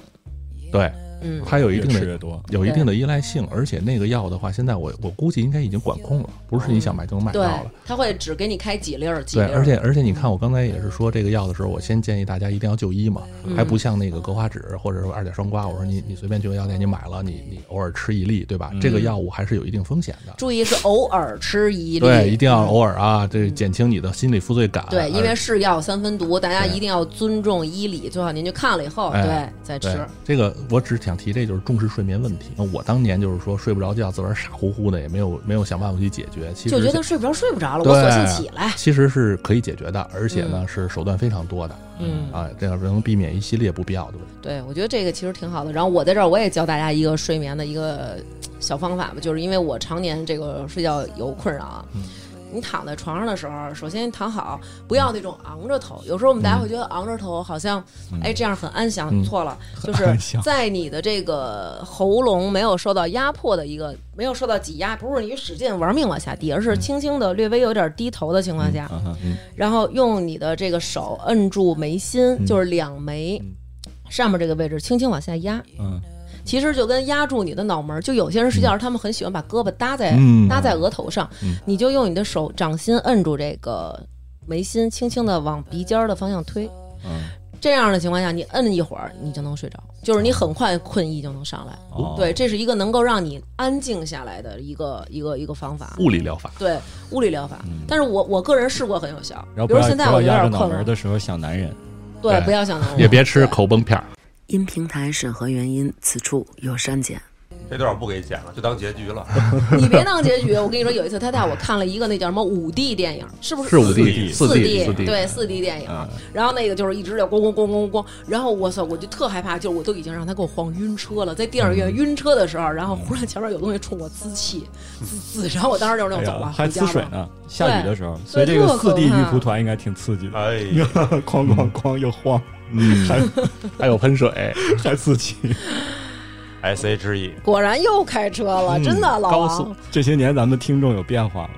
对
嗯，
它有一定的
多，
有一定的依赖性，而且那个药的话，现在我我估计应该已经管控了，不是你想买就能买到
对
了。，
他会只给你开几粒儿，几粒
对，而且而且你看，我刚才也是说这个药的时候，我先建议大家一定要就医嘛，
嗯
还不像那个格花酯或者说二甲双胍，我说你你随便去个药店你买了，你你偶尔吃一粒，对吧？这个药物还是有一定风险的。
注意是偶尔吃一粒，
对，一定要偶尔啊，这减轻你的心理负罪感。
对，因为是药三分毒，大家一定要尊重医理，最好您去看了以后，
哎
对再吃。
这个，我只想提，这就是重视睡眠问题。那我当年就是说睡不着觉，自个儿傻乎乎的，也没有没有想办法去解决。其实
就觉得睡不着，睡不着了，我索性起来。
其实是可以解决的，而且呢是手段非常多的
嗯，
啊，这样能避免一系列不必要的问题。
对，我觉得这个其实挺好的。然后我在这儿我也教大家一个睡眠的一个小方法吧，就是因为我常年这个睡觉有困扰啊。
嗯
你躺在床上的时候，首先躺好，不要那种昂着头。有时候我们大家会觉得昂着头好像，哎，这样很安详。
嗯
错了，就是在你的这个喉咙没有受到压迫的一个，没有受到挤压，不是你使劲玩命往下低，而是轻轻的、略微有点低头的情况下，
嗯
然后用你的这个手摁住眉心，
嗯
就是两眉
嗯
上面这个位置，轻轻往下压。
嗯
其实就跟压住你的脑门儿。就有些人睡觉时，他们很喜欢把胳膊搭在、
嗯
搭在额头上，
嗯
你就用你的手掌心摁住这个眉心，轻轻的往鼻尖儿的方向推。
嗯，
这样的情况下，你摁一会儿，你就能睡着，就是你很快困意就能上来。
哦
对，这是一个能够让你安静下来的一个一个一个方法。
物理疗法，
对，物理疗法。
嗯
但是我我个人试过很有效。
然后
比如现在我有
不要压着
点困了，
脑门的时候想男人，
对，不要想男人，
也别吃口崩片儿。
因平台审核原因，此处有删减。
这段我不给剪了，就当结局了。[LAUGHS]
你别当结局。我跟你说，有一次他带我看了一个那叫什么五 D 电影，是不是？
是五 D、四
四
D、四 D，
对四 D 电影。
嗯
然后那个就是一直就咣咣咣咣咣，然后我操，我就特害怕，就是我都已经让他给我晃晕车了，在电影
嗯
院晕车的时候，然后忽然前面有东西冲我滋气，滋滋，然后我当时就是那走吧，
呀，还
回家吧。
呲水呢，下雨的时候，所以这个四 D
怕
玉蒲团应该挺刺激的，
哎，[LAUGHS]
哐哐哐又晃，
嗯，
还
还有喷水，[LAUGHS]
还刺激。
S H E，
果然又开车了，
嗯
真的老
高速
王。
这些年咱们听众有变化吗？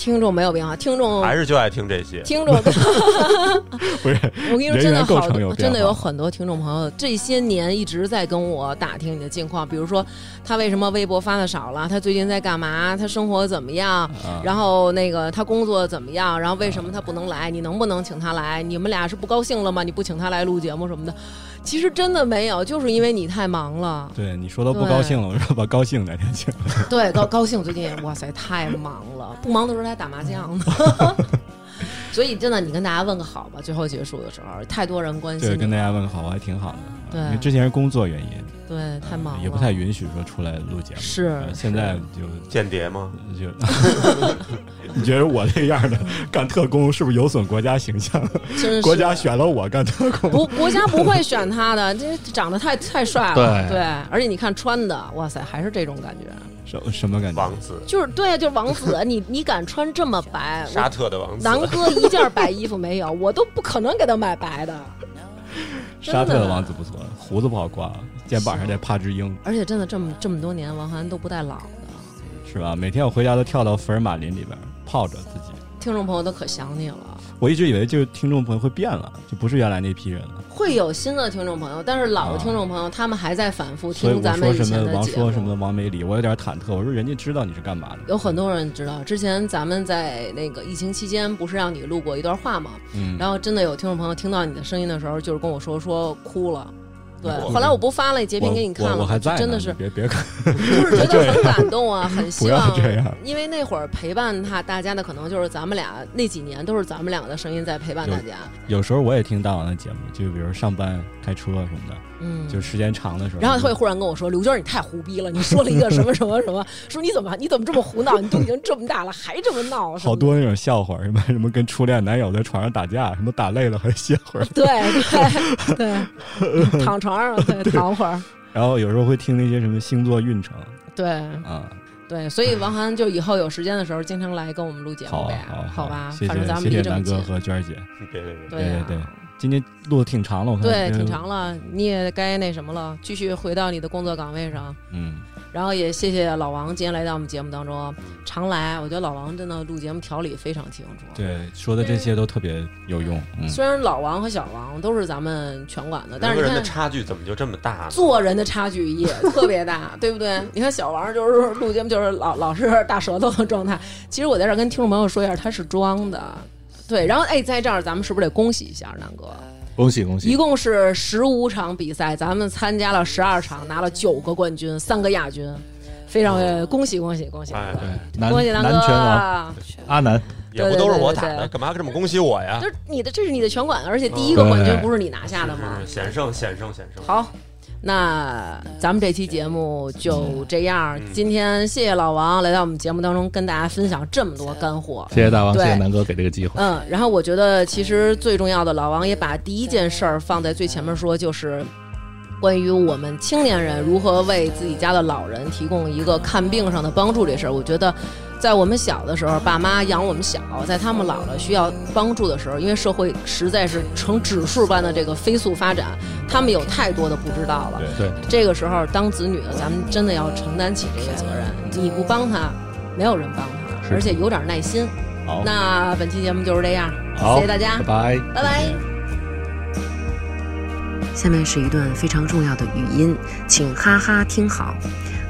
听众没有变化，听众
还是就爱听这些。
听众，[LAUGHS]
不是，
我跟你说，真的好真的有很多听众朋友这些年一直在跟我打听你的近况，比如说他为什么微博发的少了，他最近在干嘛，他生活怎么样，
啊
然后那个他工作怎么样，然后为什么他不能来，你能不能请他来？你们俩是不高兴了吗？你不请他来录节目什么的？其实真的没有，就是因为你太忙了。
对你说到不高兴了，我说把高兴哪天请。
对，高高兴最近，哇塞，太忙了，不忙的时候还打麻将呢。[LAUGHS] 所以真的，你跟大家问个好吧。最后结束的时候，太多人关心
对，跟大家问个好，我还挺好的。
对
因为之前是工作原因，
对太忙了，
也不太允许说出来录节目。
是
呃现在就
间谍吗？
就，[LAUGHS] 你觉得我这样的干特工是不是有损国家形象？
真是
国家选了我干特工，
不，国家不会选他的，这长得太太帅了，
对
而且你看穿的，哇塞，还是这种感觉，
什什么感觉？
王子，
就是对，就是王子，[LAUGHS] 你你敢穿这么白，
沙特的王子。
南哥一件白衣服没有，[LAUGHS] 我都不可能给他买白的，[LAUGHS]
沙特的
的
王子不错，胡子不好刮，肩膀上这帕之鹰
而且真的这么这么多年，王涵都不带老的，
是吧？每天我回家都跳到福尔马林里边泡着自己。
听众朋友都可想你了。
我一直以为就是听众朋友会变了，就不是原来那批人了。
会有新的听众朋友，但是老的听众朋友，他们还在反复听咱们以
说什么王
前的节目。
说什么王美里，我有点忐忑。我说人家知道你是干嘛的，
有很多人知道，之前咱们在那个疫情期间，不是让你录过一段话吗？
嗯，
然后真的有听众朋友听到你的声音的时候，就是跟我说说哭了。对，后来我不发了截屏给你看
我我还在呢，
真的是
别别看，[LAUGHS]
就是觉得很感动啊，[LAUGHS] 很希望
这样。
因为那会儿陪伴他大家的，可能就是咱们俩那几年都是咱们两个的声音在陪伴大家。
有时候我也听大王的节目，就比如上班开车什么的，
嗯，
就时间长的时候，
然后他会忽然跟我说：“刘娟，你太胡逼了！你说了一个什么什么什么，说你怎么你怎么这么胡闹？你都已经这么大了，还这么闹？
好多那种笑话，什么什么跟初恋男友在床上打架，什么打累了还歇会儿，
对对对，躺床上对躺会儿，
然后有时候会听那些什么星座运程
对
啊，
对，所以王涵就以后有时间的时候，经常来跟我们录节目
好
呗，
好
好吧？
谢
反正咱们
谢谢谢
离这么近
南哥，和娟儿姐，
别别别，
对呀
对对今天录的挺长了，我看
对，挺长了，你也该那什么了，继续回到你的工作岗位上。
嗯，
然后也谢谢老王今天来到我们节目当中，常来。我觉得老王真的录节目条理非常清楚。
对，说的这些都特别有用，嗯，
虽然老王和小王都是咱们拳馆的，但
两个人的差距怎么就这么大呢？
做人的差距也特别大，[LAUGHS] 对不对？你看小王就是录节目就是老老是大舌头的状态，其实我在这儿跟听众朋友说一下，他是装的。对，然后哎，在这儿咱们是不是得恭喜一下南哥？
恭喜恭喜一！
共是十五场比赛，咱们参加了十二场，拿了九个冠军，三个亚军，非常呃恭喜恭喜恭喜！
哎，
对，男
恭喜南哥！
男拳王阿南，
也不都是我打的，干嘛这么恭喜我呀
就？是你的，这是你的拳馆，而且第一个冠军不是你拿下的吗？
是险胜险胜险胜。
好，那咱们这期节目就这样。
嗯
今天谢谢老王来到我们节目当中，跟大家分享这么多干货。
谢谢大王，谢
对
谢南哥给这个机会。
嗯，然后我觉得其实最重要的，老王也把第一件事儿放在最前面说，就是关于我们青年人如何为自己家的老人提供一个看病上的帮助这事儿。我觉得，在我们小的时候，爸妈养我们小，在他们老了需要帮助的时候，因为社会实在是呈指数般的这个飞速发展，他们有太多的不知道了。
对，
这个时候，当子女的，咱们真的要承担起这个责任。你不帮他，没有人帮他，而且有点耐心。
好，
那本期节目就是这样，谢谢大家
拜，拜。
拜拜。
下面是一段非常重要的语音，请哈哈听好，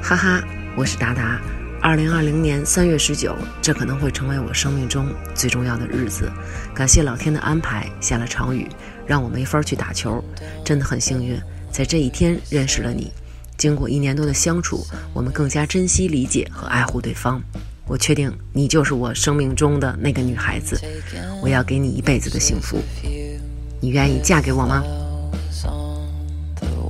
哈哈，我是达达。二零二零年三月十九，这可能会成为我生命中最重要的日子。感谢老天的安排，下了场雨，让我没法去打球，真的很幸运，在这一天认识了你。经过一年多的相处，我们更加珍惜、理解和爱护对方。我确定你就是我生命中的那个女孩子，我要给你一辈子的幸福。你愿意嫁给我吗？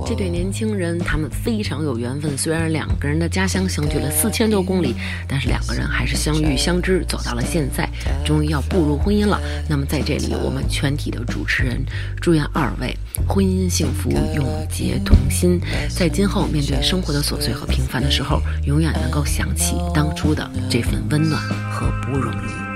这对年轻人，他们非常有缘分。虽然两个人的家乡相距了四千多公里，但是两个人还是相遇相知，走到了现在，终于要步入婚姻了。那么在这里，我们全体的主持人祝愿二位婚姻幸福，永结同心。在今后面对生活的琐碎和平凡的时候，永远能够想起当初的这份温暖和不容易。